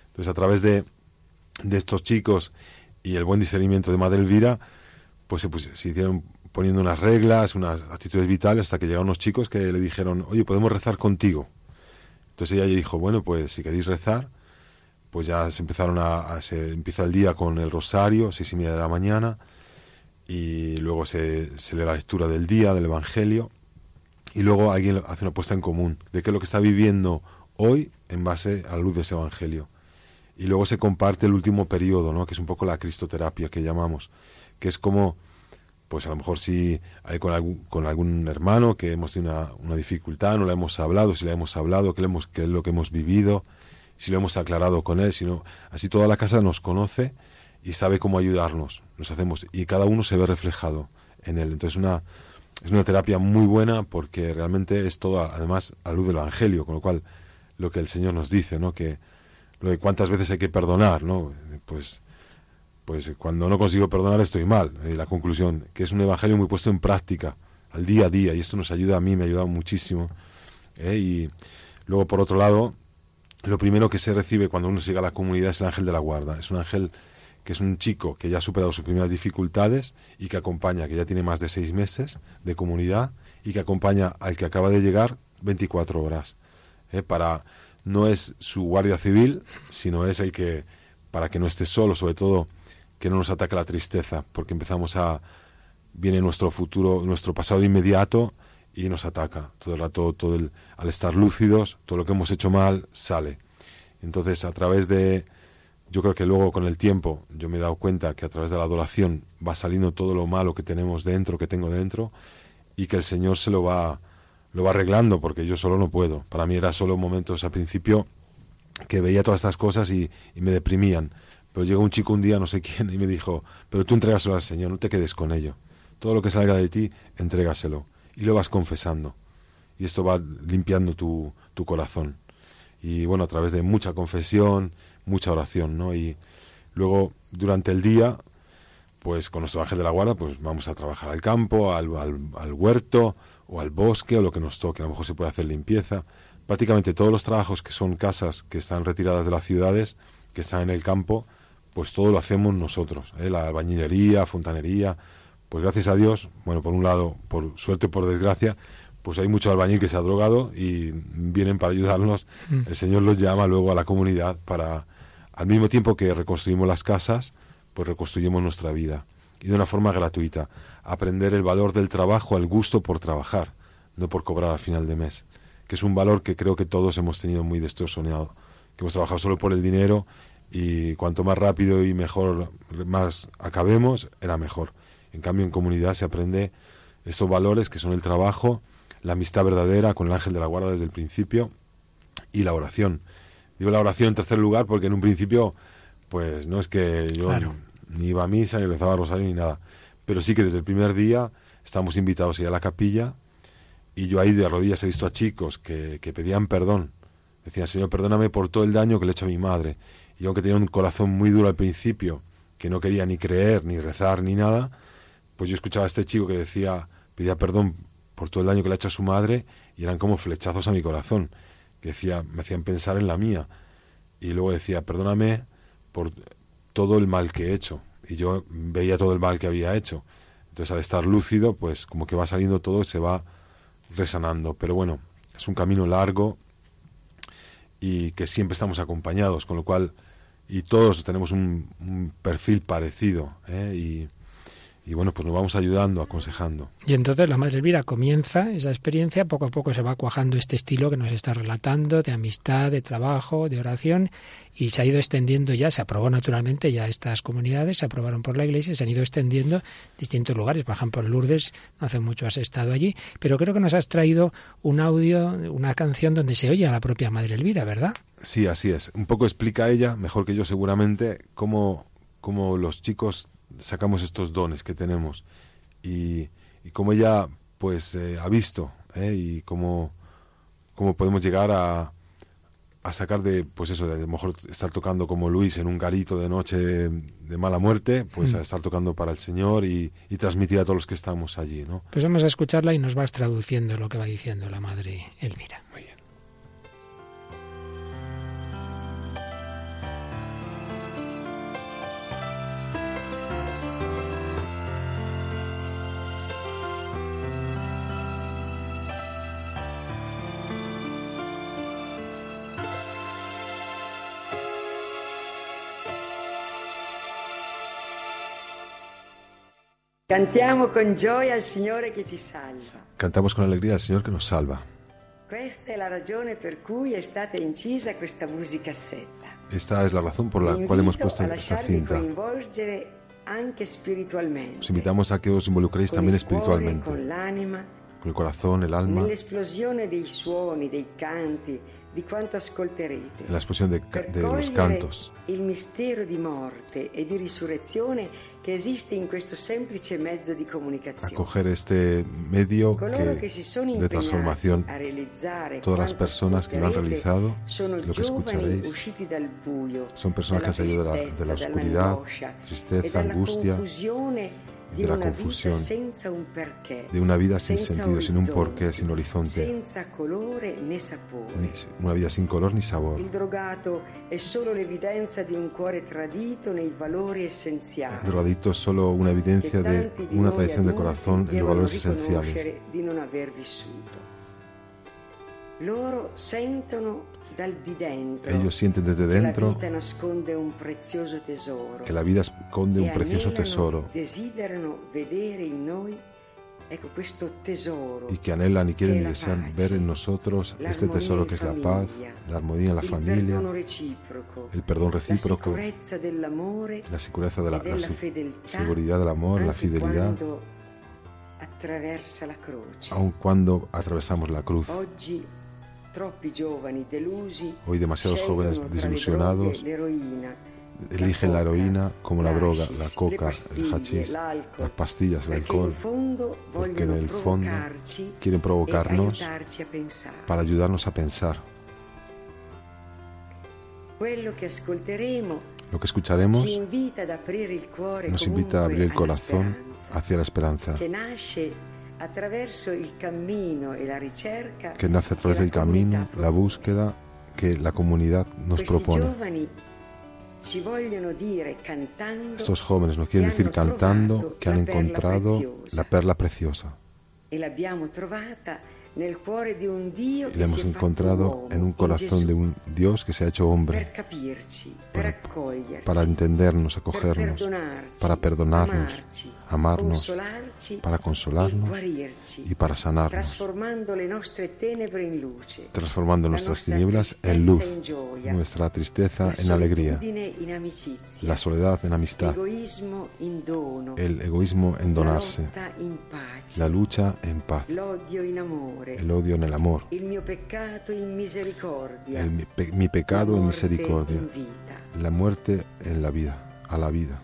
Entonces, a través de, de estos chicos y el buen discernimiento de Madre Elvira, pues se, pues, se hicieron poniendo unas reglas, unas actitudes vitales, hasta que llegaron unos chicos que le dijeron, oye, podemos rezar contigo. Entonces ella dijo, bueno, pues si queréis rezar, pues ya se empezaron a, a se empieza el día con el rosario, seis y media de la mañana, y luego se, se lee la lectura del día, del Evangelio, y luego alguien hace una puesta en común de qué es lo que está viviendo hoy en base a la luz de ese evangelio. Y luego se comparte el último periodo, ¿no? que es un poco la cristoterapia que llamamos, que es como, pues a lo mejor si hay con algún, con algún hermano que hemos tenido una, dificultad, no le hemos hablado, si le hemos hablado, qué, qué es lo que hemos vivido, si lo hemos aclarado con él, sino así toda la casa nos conoce y sabe cómo ayudarnos. Nos hacemos y cada uno se ve reflejado en él. Entonces una es una terapia muy buena porque realmente es todo además a luz del evangelio, con lo cual lo que el Señor nos dice, ¿no? Que lo de cuántas veces hay que perdonar, ¿no? Pues pues cuando no consigo perdonar estoy mal. Eh, la conclusión, que es un evangelio muy puesto en práctica, al día a día, y esto nos ayuda a mí, me ha ayudado muchísimo. ¿eh? Y luego, por otro lado, lo primero que se recibe cuando uno llega a la comunidad es el ángel de la guarda. Es un ángel que es un chico que ya ha superado sus primeras dificultades y que acompaña, que ya tiene más de seis meses de comunidad y que acompaña al que acaba de llegar 24 horas. ¿eh? Para no es su guardia civil, sino es el que para que no esté solo, sobre todo que no nos ataque la tristeza, porque empezamos a viene nuestro futuro, nuestro pasado inmediato y nos ataca todo el rato, todo el, al estar lúcidos, todo lo que hemos hecho mal sale. Entonces, a través de yo creo que luego con el tiempo yo me he dado cuenta que a través de la adoración va saliendo todo lo malo que tenemos dentro, que tengo dentro, y que el Señor se lo va, lo va arreglando, porque yo solo no puedo. Para mí era solo momentos al principio que veía todas estas cosas y, me deprimían. Pero llegó un chico un día, no sé quién, y me dijo, pero tú entrégaselo al Señor, no te quedes con ello. Todo lo que salga de ti, entrégaselo. Y lo vas confesando. Y esto va limpiando tu, tu corazón. Y bueno, a través de mucha confesión, mucha oración, ¿no? Y luego, durante el día, pues con nuestro ángel de la guarda, pues vamos a trabajar al campo, al, al, huerto o al bosque o lo que nos toque. A lo mejor se puede hacer limpieza. Prácticamente todos los trabajos que son casas que están retiradas de las ciudades, que están en el campo, pues todo lo hacemos nosotros. ¿eh? La albañilería, fontanería. Pues gracias a Dios, bueno, por un lado, por suerte, por desgracia, pues hay mucho albañil que se ha drogado y vienen para ayudarnos. Mm. El Señor los llama luego a la comunidad para al mismo tiempo que reconstruimos las casas, pues reconstruimos nuestra vida. Y de una forma gratuita. Aprender el valor del trabajo, al gusto por trabajar, no por cobrar al final de mes. Que es un valor que creo que todos hemos tenido muy distorsionado. Que hemos trabajado solo por el dinero y cuanto más rápido y mejor, más acabemos, era mejor. En cambio, en comunidad se aprende estos valores que son el trabajo, la amistad verdadera con el ángel de la guarda desde el principio y la oración Digo la oración en tercer lugar porque en un principio, pues no es que yo ni iba a misa, ni rezaba rosario, ni nada. Pero sí que desde el primer día estamos invitados a ir a la capilla y yo ahí de rodillas he visto a chicos que, que pedían perdón. Decían, Señor, perdóname por todo el daño que le he hecho a mi madre. Y aunque tenía un corazón muy duro al principio, que no quería ni creer, ni rezar, ni nada, pues yo escuchaba a este chico que decía, pedía perdón por todo el daño que le ha hecho a su madre y eran como flechazos a mi corazón que decía, me hacían pensar en la mía. Y luego decía, perdóname por todo el mal que he hecho. Y yo veía todo el mal que había hecho. Entonces al estar lúcido, pues como que va saliendo todo y se va resanando. Pero bueno, es un camino largo y que siempre estamos acompañados, con lo cual, y todos tenemos un, perfil parecido. ¿eh? Y, y bueno, pues nos vamos ayudando, aconsejando. Y entonces la Madre Elvira comienza esa experiencia, poco a poco se va cuajando este estilo que nos está relatando, de amistad, de trabajo, de oración, y se ha ido extendiendo ya, se aprobó naturalmente ya estas comunidades, se aprobaron por la Iglesia, se han ido extendiendo distintos lugares, por ejemplo en Lourdes, no hace mucho has estado allí, pero creo que nos has traído un audio, una canción donde se oye a la propia Madre Elvira, ¿verdad? Sí, así es. Un poco explica ella, mejor que yo seguramente, cómo, cómo los chicos sacamos estos dones que tenemos y, y como ella pues eh, ha visto ¿eh? y cómo, cómo podemos llegar a, a sacar de pues eso de, a lo mejor estar tocando como Luis en un garito de noche de, mala muerte pues mm. a estar tocando para el Señor y, y, transmitir a todos los que estamos allí ¿no? pues vamos a escucharla y nos vas traduciendo lo que va diciendo la madre Elvira muy bien Cantiamo con gioia al Signore che ci salva. Cantamos con alegría al Señor que nos salva. Questa è la ragione per cui è stata incisa questa musicassetta. Esta es la razón por la cual hemos puesto esta cinta. anche spiritualmente. Os invitamos a que os involucréis con también cuore, espiritualmente, con l'anima, con el corazón, el alma, nell'esplosione dei suoni, dei canti, di quanto ascolterete. en la explosión de, de los cantos, il mistero di morte e di risurrezione che esiste in questo semplice mezzo di a comunicazione. coger este medio que, de transformación. Todas las personas que lo han realizado, lo que escucharéis, son personas que han salido de la, de la oscuridad, tristeza, e dalla angustia, de la confusión, de una vida sin sentido, sin un porqué, sin horizonte, ni- una vida sin color ni sabor. El drogadicto es solo una evidencia de una tradición de corazón en los valores esenciales. Loro sentono Ellos sienten desde dentro que la vida esconde un precioso tesoro y que anhelan y quieren y desean ver en nosotros este tesoro que es la paz, la armonía en la il familia, el perdón la recíproco, la seguridad e la seguridad del amor, la fidelidad, quando attraversa la croce. aun cuando atravesamos la cruz. Hoy demasiados jóvenes desilusionados. eligen la heroína como la droga, la coca, el hachís, las pastillas, el alcohol, porque en el fondo quieren e provocarnos para ayudarnos a pensar. Lo que escucharemos nos invita a abrir el corazón hacia la esperanza, che nasce attraverso il cammino e la ricerca que nace a través del camino, la búsqueda que la comunidad nos propone. giovani ci vogliono dire cantando Estos jóvenes nos quieren decir cantando que han encontrado la perla preciosa. L'abbiamo trovata nel cuore di un Dio y che la si hemos è fatto encontrado en un corazón de un Dios que se ha hecho hombre para entendernos, acogernos, para perdonarnos, amarnos, para e consolarnos guarirci, y para sanarnos, transformando nuestras tinieblas en luz, nuestra tristeza en alegría, la soledad en amistad, el egoísmo en donarse, la lucha en paz, el odio en el amor, el, mi, pe- mi pecado en misericordia, la muerte en la vida, a la vida.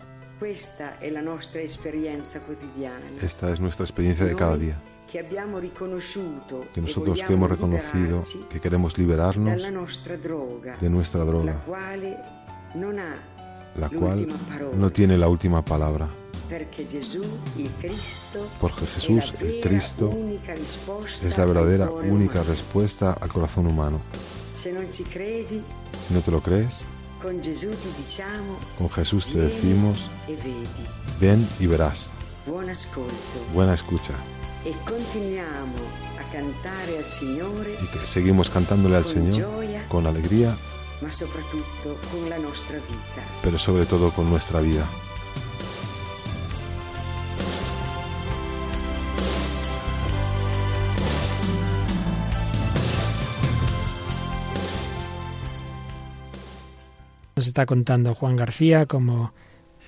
Esta es nuestra experiencia de cada día, que e nosotros que hemos reconocido que queremos liberarnos de nuestra droga, la cual no tiene la última palabra, porque Jesús, el Cristo, es la verdadera única respuesta al corazón humano. Si no te lo crees, con Jesús te decimos, ven y verás. Buena escucha. Y que seguimos cantándole al Señor con alegría, pero sobre todo con nuestra vida. Está contando Juan García cómo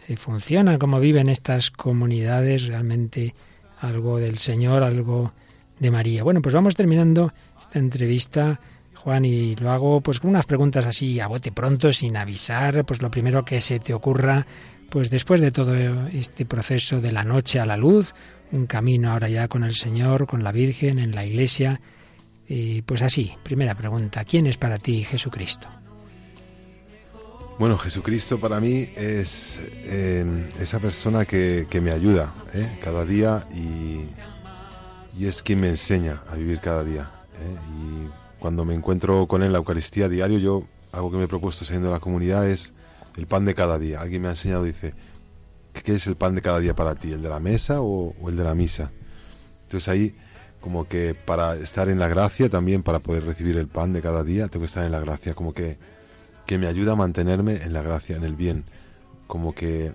se funciona, cómo viven estas comunidades, realmente algo del Señor, algo de María. Bueno, pues vamos terminando esta entrevista, Juan, y lo hago pues con unas preguntas así a bote pronto, sin avisar, pues lo primero que se te ocurra, pues después de todo este proceso de la noche a la luz, un camino ahora ya con el Señor, con la Virgen, en la Iglesia, y pues así, primera pregunta, ¿quién es para ti Jesucristo? Bueno, Jesucristo para mí es eh, esa persona que, que me ayuda ¿eh? cada día y, y es quien me enseña a vivir cada día. ¿eh? Y cuando me encuentro con él en la Eucaristía diario, yo algo que me he propuesto saliendo de la comunidad es el pan de cada día. Alguien me ha enseñado, dice, ¿qué es el pan de cada día para ti? ¿El de la mesa o, o el de la misa? Entonces ahí como que para estar en la gracia también, para poder recibir el pan de cada día, tengo que estar en la gracia, como que que me ayuda a mantenerme en la gracia, en el bien. Como que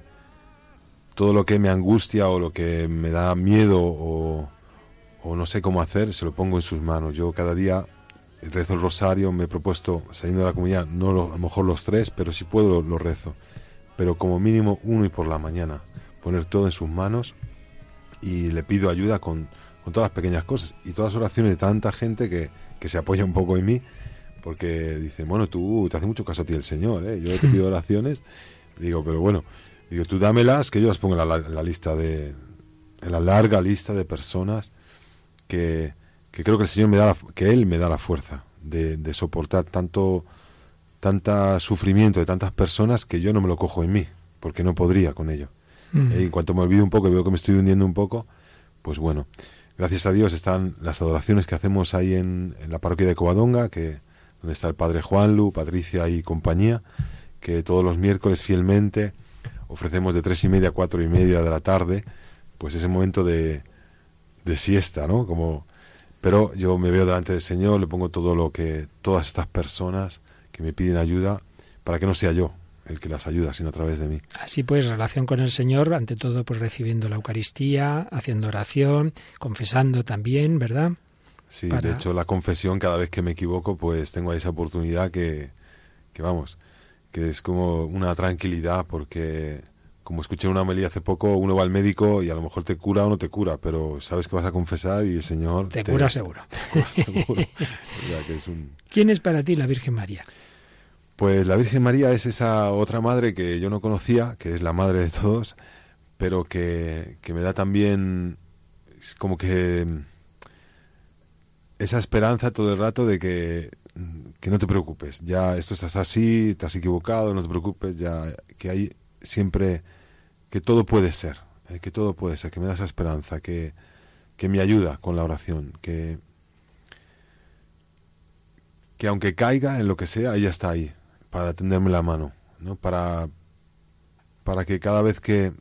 todo lo que me angustia o lo que me da miedo o, o no sé cómo hacer, se lo pongo en sus manos. Yo cada día rezo el rosario, me he propuesto, saliendo de la comunidad, no a lo mejor los tres, pero si puedo lo rezo. Pero como mínimo uno y por la mañana, poner todo en sus manos y le pido ayuda con, con todas las pequeñas cosas y todas las oraciones de tanta gente que, que se apoya un poco en mí, porque dicen, bueno, tú te hace mucho caso a ti el Señor, ¿eh? yo te pido oraciones, digo, pero bueno, digo, tú dámelas, que yo las pongo en la, lista de, en la larga lista de personas que, que creo que el Señor me da, la- que Él me da la fuerza de, de soportar tanto, tanta sufrimiento de tantas personas que yo no me lo cojo en mí, porque no podría con ello. Mm. Eh, en cuanto me olvido un poco y veo que me estoy hundiendo un poco, pues bueno, gracias a Dios están las adoraciones que hacemos ahí en, en la parroquia de Covadonga, que donde está el padre Juanlu, Patricia y compañía, que todos los miércoles fielmente ofrecemos de tres y media a cuatro y media de la tarde, pues ese momento de, de siesta, ¿no? Como, pero yo me veo delante del Señor, le pongo todo lo que todas estas personas que me piden ayuda, para que no sea yo el que las ayuda, sino a través de mí. Así pues, relación con el Señor, ante todo, pues recibiendo la Eucaristía, haciendo oración, confesando también, ¿verdad? Sí, Para- de hecho la confesión cada vez que me equivoco pues tengo esa oportunidad que, que vamos, que es como una tranquilidad porque como escuché en una homilía hace poco, uno va al médico y a lo mejor te cura o no te cura, pero sabes que vas a confesar y el Señor Te cura seguro. te cura seguro. O sea, que es un- ¿Quién es para ti la Virgen María? Pues la Virgen María es esa otra madre que yo no conocía, que es la madre de todos, pero que, que me da también como que esa esperanza todo el rato de que, mm, que no te preocupes, ya esto estás así, has equivocado, no te preocupes, ya que hay siempre que todo puede ser, eh, que todo puede ser, que me da esa esperanza, que, que me ayuda con la oración, que, que aunque caiga en lo que sea, ella está ahí para tenderme la mano, ¿no? Para, para que cada vez que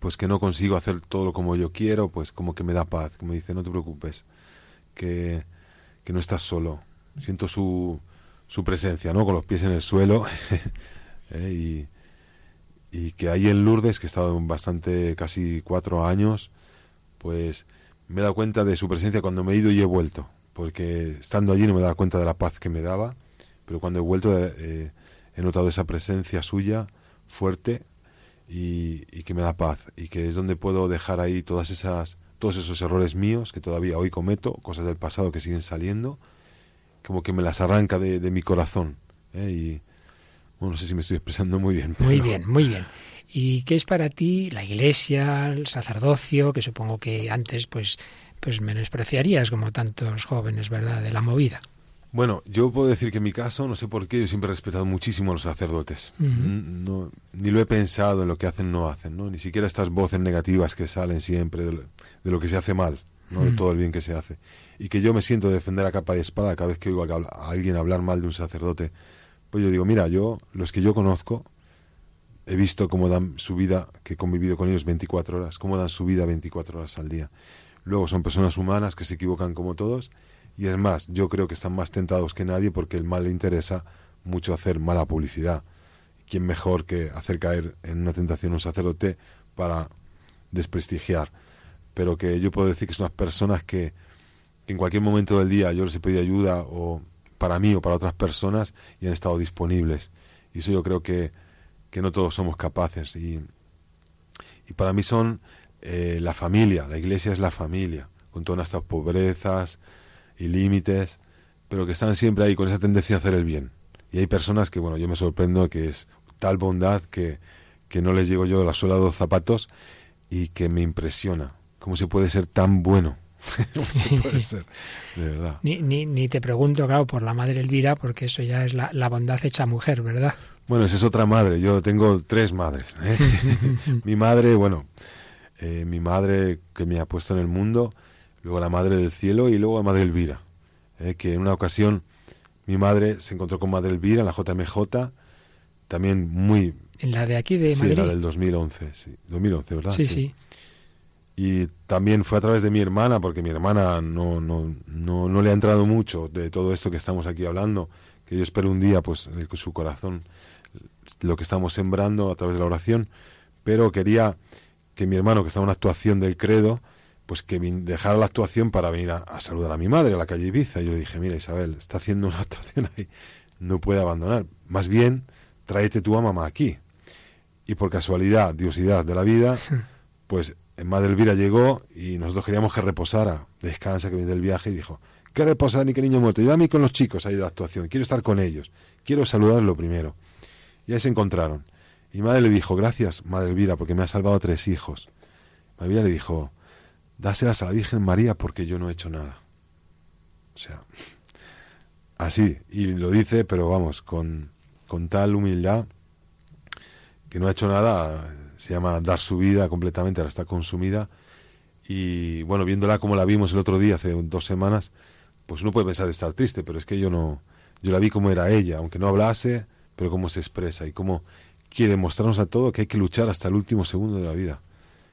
pues que no consigo hacer todo como yo quiero, pues como que me da paz, que me dice, no te preocupes, que, no estás solo. Siento su, su presencia, ¿no? Con los pies en el suelo. ¿eh? y, y que ahí en Lourdes, que he estado bastante, casi cuatro años, pues me he dado cuenta de su presencia cuando me he ido y he vuelto. Porque estando allí no me daba cuenta de la paz que me daba, pero cuando he vuelto eh, he notado esa presencia suya fuerte y, y, que me da paz y que es donde puedo dejar ahí todas esas todos esos errores míos que todavía hoy cometo cosas del pasado que siguen saliendo como que me las arranca de, de mi corazón ¿eh? y bueno no sé si me estoy expresando muy bien muy bien muy bien y qué es para ti la iglesia el sacerdocio que supongo que antes pues pues menospreciarías como tantos jóvenes verdad de la movida bueno, yo puedo decir que en mi caso, no sé por qué, yo siempre he respetado muchísimo a los sacerdotes. Uh -huh. no, ni lo he pensado en lo que hacen, no hacen, ¿no? Ni siquiera estas voces negativas que salen siempre de de lo que se hace mal, ¿no? De todo el bien que se hace. Y que yo me siento de defender a capa y espada cada vez que oigo a alguien hablar mal de un sacerdote. Pues yo digo, mira, yo, los que yo conozco, he visto cómo dan su vida, que he convivido con ellos 24 horas, cómo dan su vida 24 horas al día. Luego son personas humanas que se equivocan como todos y es más, yo creo que están más tentados que nadie porque el mal le interesa mucho hacer mala publicidad. ¿Quién mejor que hacer caer en una tentación a un sacerdote para desprestigiar? Pero que yo puedo decir que son unas personas que, que en cualquier momento del día yo les he pedido ayuda o para mí o para otras personas y han estado disponibles. Y eso yo creo que, que no todos somos capaces. Y, y para mí son eh, la familia, la iglesia es la familia, con todas estas pobrezas, y límites, pero que están siempre ahí con esa tendencia a hacer el bien. Y hay personas que, bueno, yo me sorprendo que es tal bondad que, que no les llego yo a la suela de los zapatos y que me impresiona. ¿Cómo se puede ser tan bueno? ¿Cómo se puede ser? De verdad. Ni, ni, ni, te pregunto, claro, por la madre Elvira, porque eso ya es la, la bondad hecha mujer, ¿verdad? Bueno, esa es otra madre. Yo tengo tres madres. ¿eh? mi madre, bueno, eh, mi madre que me ha puesto en el mundo, luego la Madre del Cielo y luego la Madre Elvira, eh, que en una ocasión mi madre se encontró con Madre Elvira en la JMJ, también muy... En la de aquí de sí, Madrid. la del 2011, sí, 2011, ¿verdad? Sí, sí, sí. Y también fue a través de mi hermana, porque mi hermana no, no, no, no le ha entrado mucho de todo esto que estamos aquí hablando, que yo espero un día, pues, de su corazón, lo que estamos sembrando a través de la oración, pero quería que mi hermano, que estaba en una actuación del credo, pues que dejara la actuación para venir a, saludar a mi madre a la calle Ibiza. Y yo le dije, mira Isabel, está haciendo una actuación ahí, no puede abandonar. Más bien, tráete tu a mamá aquí. Y por casualidad, diosidad de la vida, pues Madre Elvira llegó y nosotros queríamos que reposara, descansa, que viene del viaje, y dijo, ¿qué reposar ni qué niño muerto? Mí con los chicos ahí de la actuación, quiero estar con ellos, quiero saludarlo primero. Y ahí se encontraron. Y madre le dijo, gracias, Madre Elvira, porque me ha salvado tres hijos. Madre Elvira le dijo, dáselas a la Virgen María porque yo no he hecho nada. O sea, así, y lo dice, pero vamos, con, con tal humildad que no ha hecho nada, se llama Dar su vida completamente, ahora está consumida. Y bueno, viéndola como la vimos el otro día, hace dos semanas, pues uno puede pensar de estar triste, pero es que yo no, yo la vi como era ella, aunque no hablase, pero cómo se expresa y cómo quiere mostrarnos a todo que hay que luchar hasta el último segundo de la vida.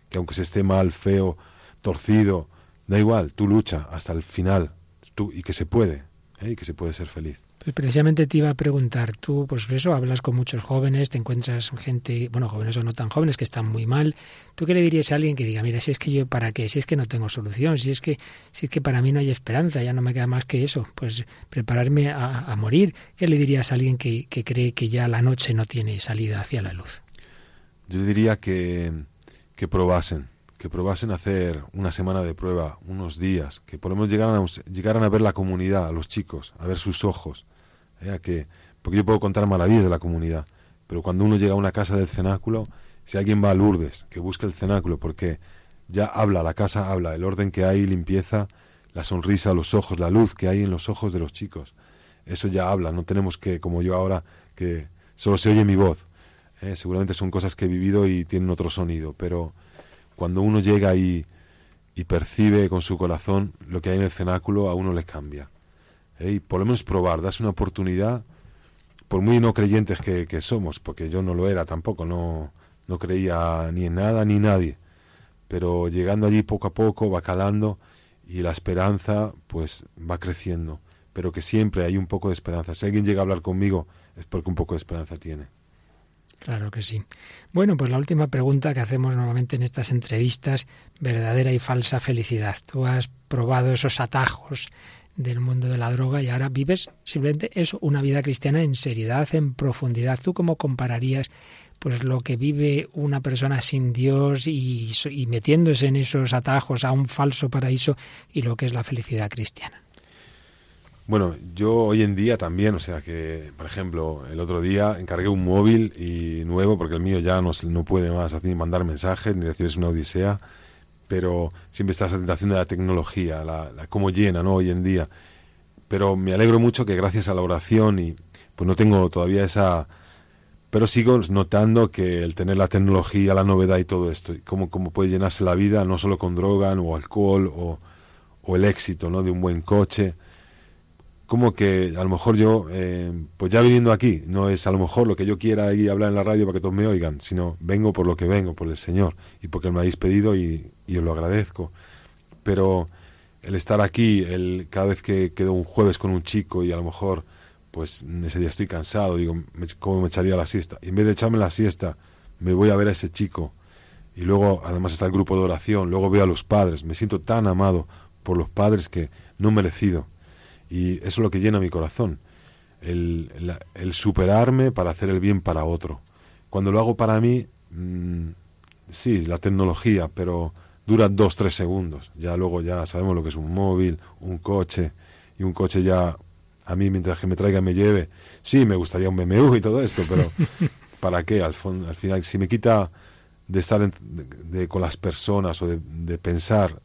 Que aunque se esté mal, feo, torcido, da igual, tú lucha hasta el final tú, y que se puede, ¿eh? y que se puede ser feliz. Pues precisamente te iba a preguntar, tú, pues eso, hablas con muchos jóvenes, te encuentras gente, bueno, jóvenes o no tan jóvenes, que están muy mal. ¿Tú qué le dirías a alguien que diga, mira, si es que yo, ¿para qué? Si es que no tengo solución, si es que, si es que para mí no hay esperanza, ya no me queda más que eso, pues prepararme a, morir. ¿Qué le dirías a alguien que, que cree que ya la noche no tiene salida hacia la luz? Yo diría que, que probasen, que probasen hacer una semana de prueba, unos días, que por lo menos llegaran a, llegaran a ver la comunidad, a los chicos, a ver sus ojos, que, porque yo puedo contar maravillas de la comunidad, pero cuando uno llega a una casa del cenáculo, si alguien va a Lourdes, que busque el cenáculo, porque ya habla, la casa habla, el orden que hay, limpieza, la sonrisa, los ojos, la luz que hay en los ojos de los chicos, eso ya habla, no tenemos que, como yo ahora, que solo se oye mi voz, ¿eh? seguramente son cosas que he vivido y tienen otro sonido, pero cuando uno llega y, y percibe con su corazón lo que hay en el cenáculo, a uno le cambia. Y por lo menos probar, darse una oportunidad, por muy no creyentes que, que, somos, porque yo no lo era tampoco, no, no creía ni en nada ni nadie. Pero llegando allí poco a poco va calando y la esperanza pues va creciendo. Pero que siempre hay un poco de esperanza. Si alguien llega a hablar conmigo es porque un poco de esperanza tiene. Claro que sí. Bueno, pues la última pregunta que hacemos normalmente en estas entrevistas, verdadera y falsa felicidad. Tú has probado esos atajos del mundo de la droga y ahora vives simplemente eso, una vida cristiana en seriedad, en profundidad. ¿Tú cómo compararías pues lo que vive una persona sin Dios y, y metiéndose en esos atajos a un falso paraíso y lo que es la felicidad cristiana? Bueno, yo hoy en día también, o sea que, por ejemplo, el otro día encargué un móvil y nuevo, porque el mío ya no, no puede más ni mandar mensajes ni recibes una odisea, pero siempre está esa tentación de la tecnología, la, cómo llena, ¿no? Hoy en día. Pero me alegro mucho que gracias a la oración y pues no tengo todavía esa... Pero sigo notando que el tener la tecnología, la novedad y todo esto, y cómo, cómo puede llenarse la vida no solo con droga o alcohol o, o el éxito, ¿no? De un buen coche como que a lo mejor yo, eh, pues ya viniendo aquí, no es a lo mejor lo que yo quiera ir hablar en la radio para que todos me oigan, sino vengo por lo que vengo, por el Señor, y porque me habéis pedido y, os lo agradezco. Pero el estar aquí, el, cada vez que quedo un jueves con un chico y a lo mejor, pues ese día estoy cansado, digo, ¿cómo me echaría la siesta? Y en vez de echarme la siesta, me voy a ver a ese chico. Y luego, además, está el grupo de oración, luego veo a los padres, me siento tan amado por los padres que no merecido y eso es lo que llena mi corazón, el, el, superarme para hacer el bien para otro. Cuando lo hago para mí, mm, sí, la tecnología, pero dura dos, tres segundos. Ya luego ya sabemos lo que es un móvil, un coche, y un coche ya, a mí mientras que me traiga me lleve, sí, me gustaría un BMW y todo esto, pero ¿para qué? Al, al final, si me quita de estar con las personas o de, de pensar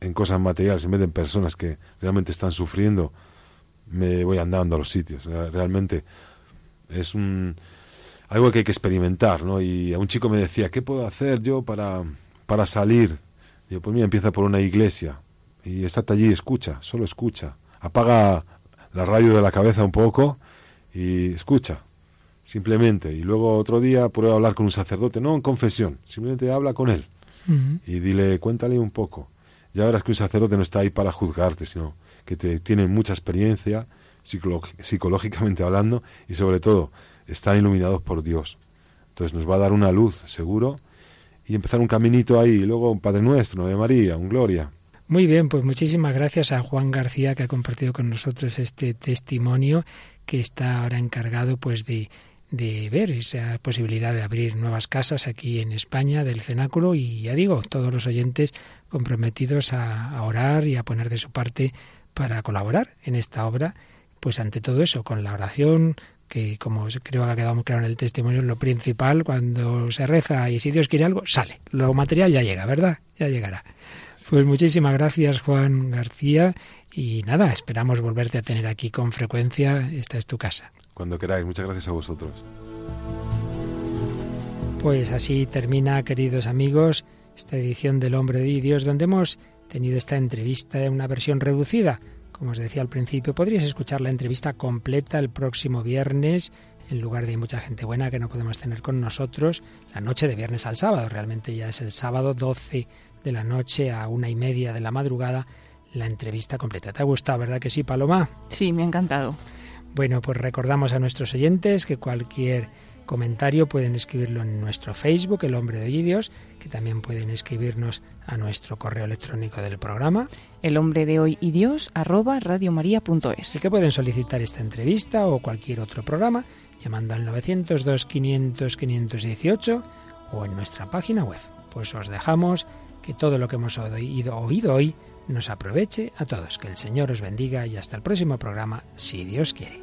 en cosas materiales en vez de en personas que realmente están sufriendo, me voy andando a los sitios. Realmente es un algo que hay que experimentar, ¿no? Y a un chico me decía, ¿qué puedo hacer yo para, para salir? Yo, pues mira, empieza por una iglesia y estate allí, escucha, solo escucha. Apaga la radio de la cabeza un poco y escucha, simplemente. Y luego otro día prueba a hablar con un sacerdote, no en confesión, simplemente habla con él. Y dile, cuéntale un poco. Ya verás que un sacerdote no está ahí para juzgarte, sino que te, tienen mucha experiencia psicológicamente hablando y sobre todo están iluminados por Dios. Entonces nos va a dar una luz seguro y empezar un caminito ahí, y luego un Padre Nuestro, un María, un Gloria. Muy bien, pues muchísimas gracias a Juan García que ha compartido con nosotros este testimonio que está ahora encargado pues de, de ver esa posibilidad de abrir nuevas casas aquí en España del cenáculo y ya digo, todos los oyentes comprometidos a, a orar y a poner de su parte para colaborar en esta obra, pues ante todo eso, con la oración, que como creo que ha quedado muy claro en el testimonio, lo principal, cuando se reza y si Dios quiere algo, sale. Lo material ya llega, ¿verdad? Ya llegará. Pues muchísimas gracias, Juan García. Y nada, esperamos volverte a tener aquí con frecuencia. Esta es tu casa. Cuando queráis, muchas gracias a vosotros. Pues así termina, queridos amigos, esta edición del Hombre de Dios, donde hemos tenido esta entrevista en una versión reducida. Como os decía al principio, podrías escuchar la entrevista completa el próximo viernes, en lugar de mucha gente buena que no podemos tener con nosotros, la noche de viernes al sábado. Realmente ya es el sábado 12 de la noche a una y media de la madrugada la entrevista completa. ¿Te ha gustado, verdad que sí, Paloma? Sí, me ha encantado. Bueno, pues recordamos a nuestros oyentes que cualquier comentario pueden escribirlo en nuestro Facebook, El Hombre de Hoy y Dios, que también pueden escribirnos a nuestro correo electrónico del programa. El Hombre de Hoy y Dios, arroba radiomaria.es. Así que pueden solicitar esta entrevista o cualquier otro programa llamando al 902 500 518 o en nuestra página web. Pues os dejamos que todo lo que hemos oído hoy nos aproveche a todos. Que el Señor os bendiga y hasta el próximo programa, si Dios quiere.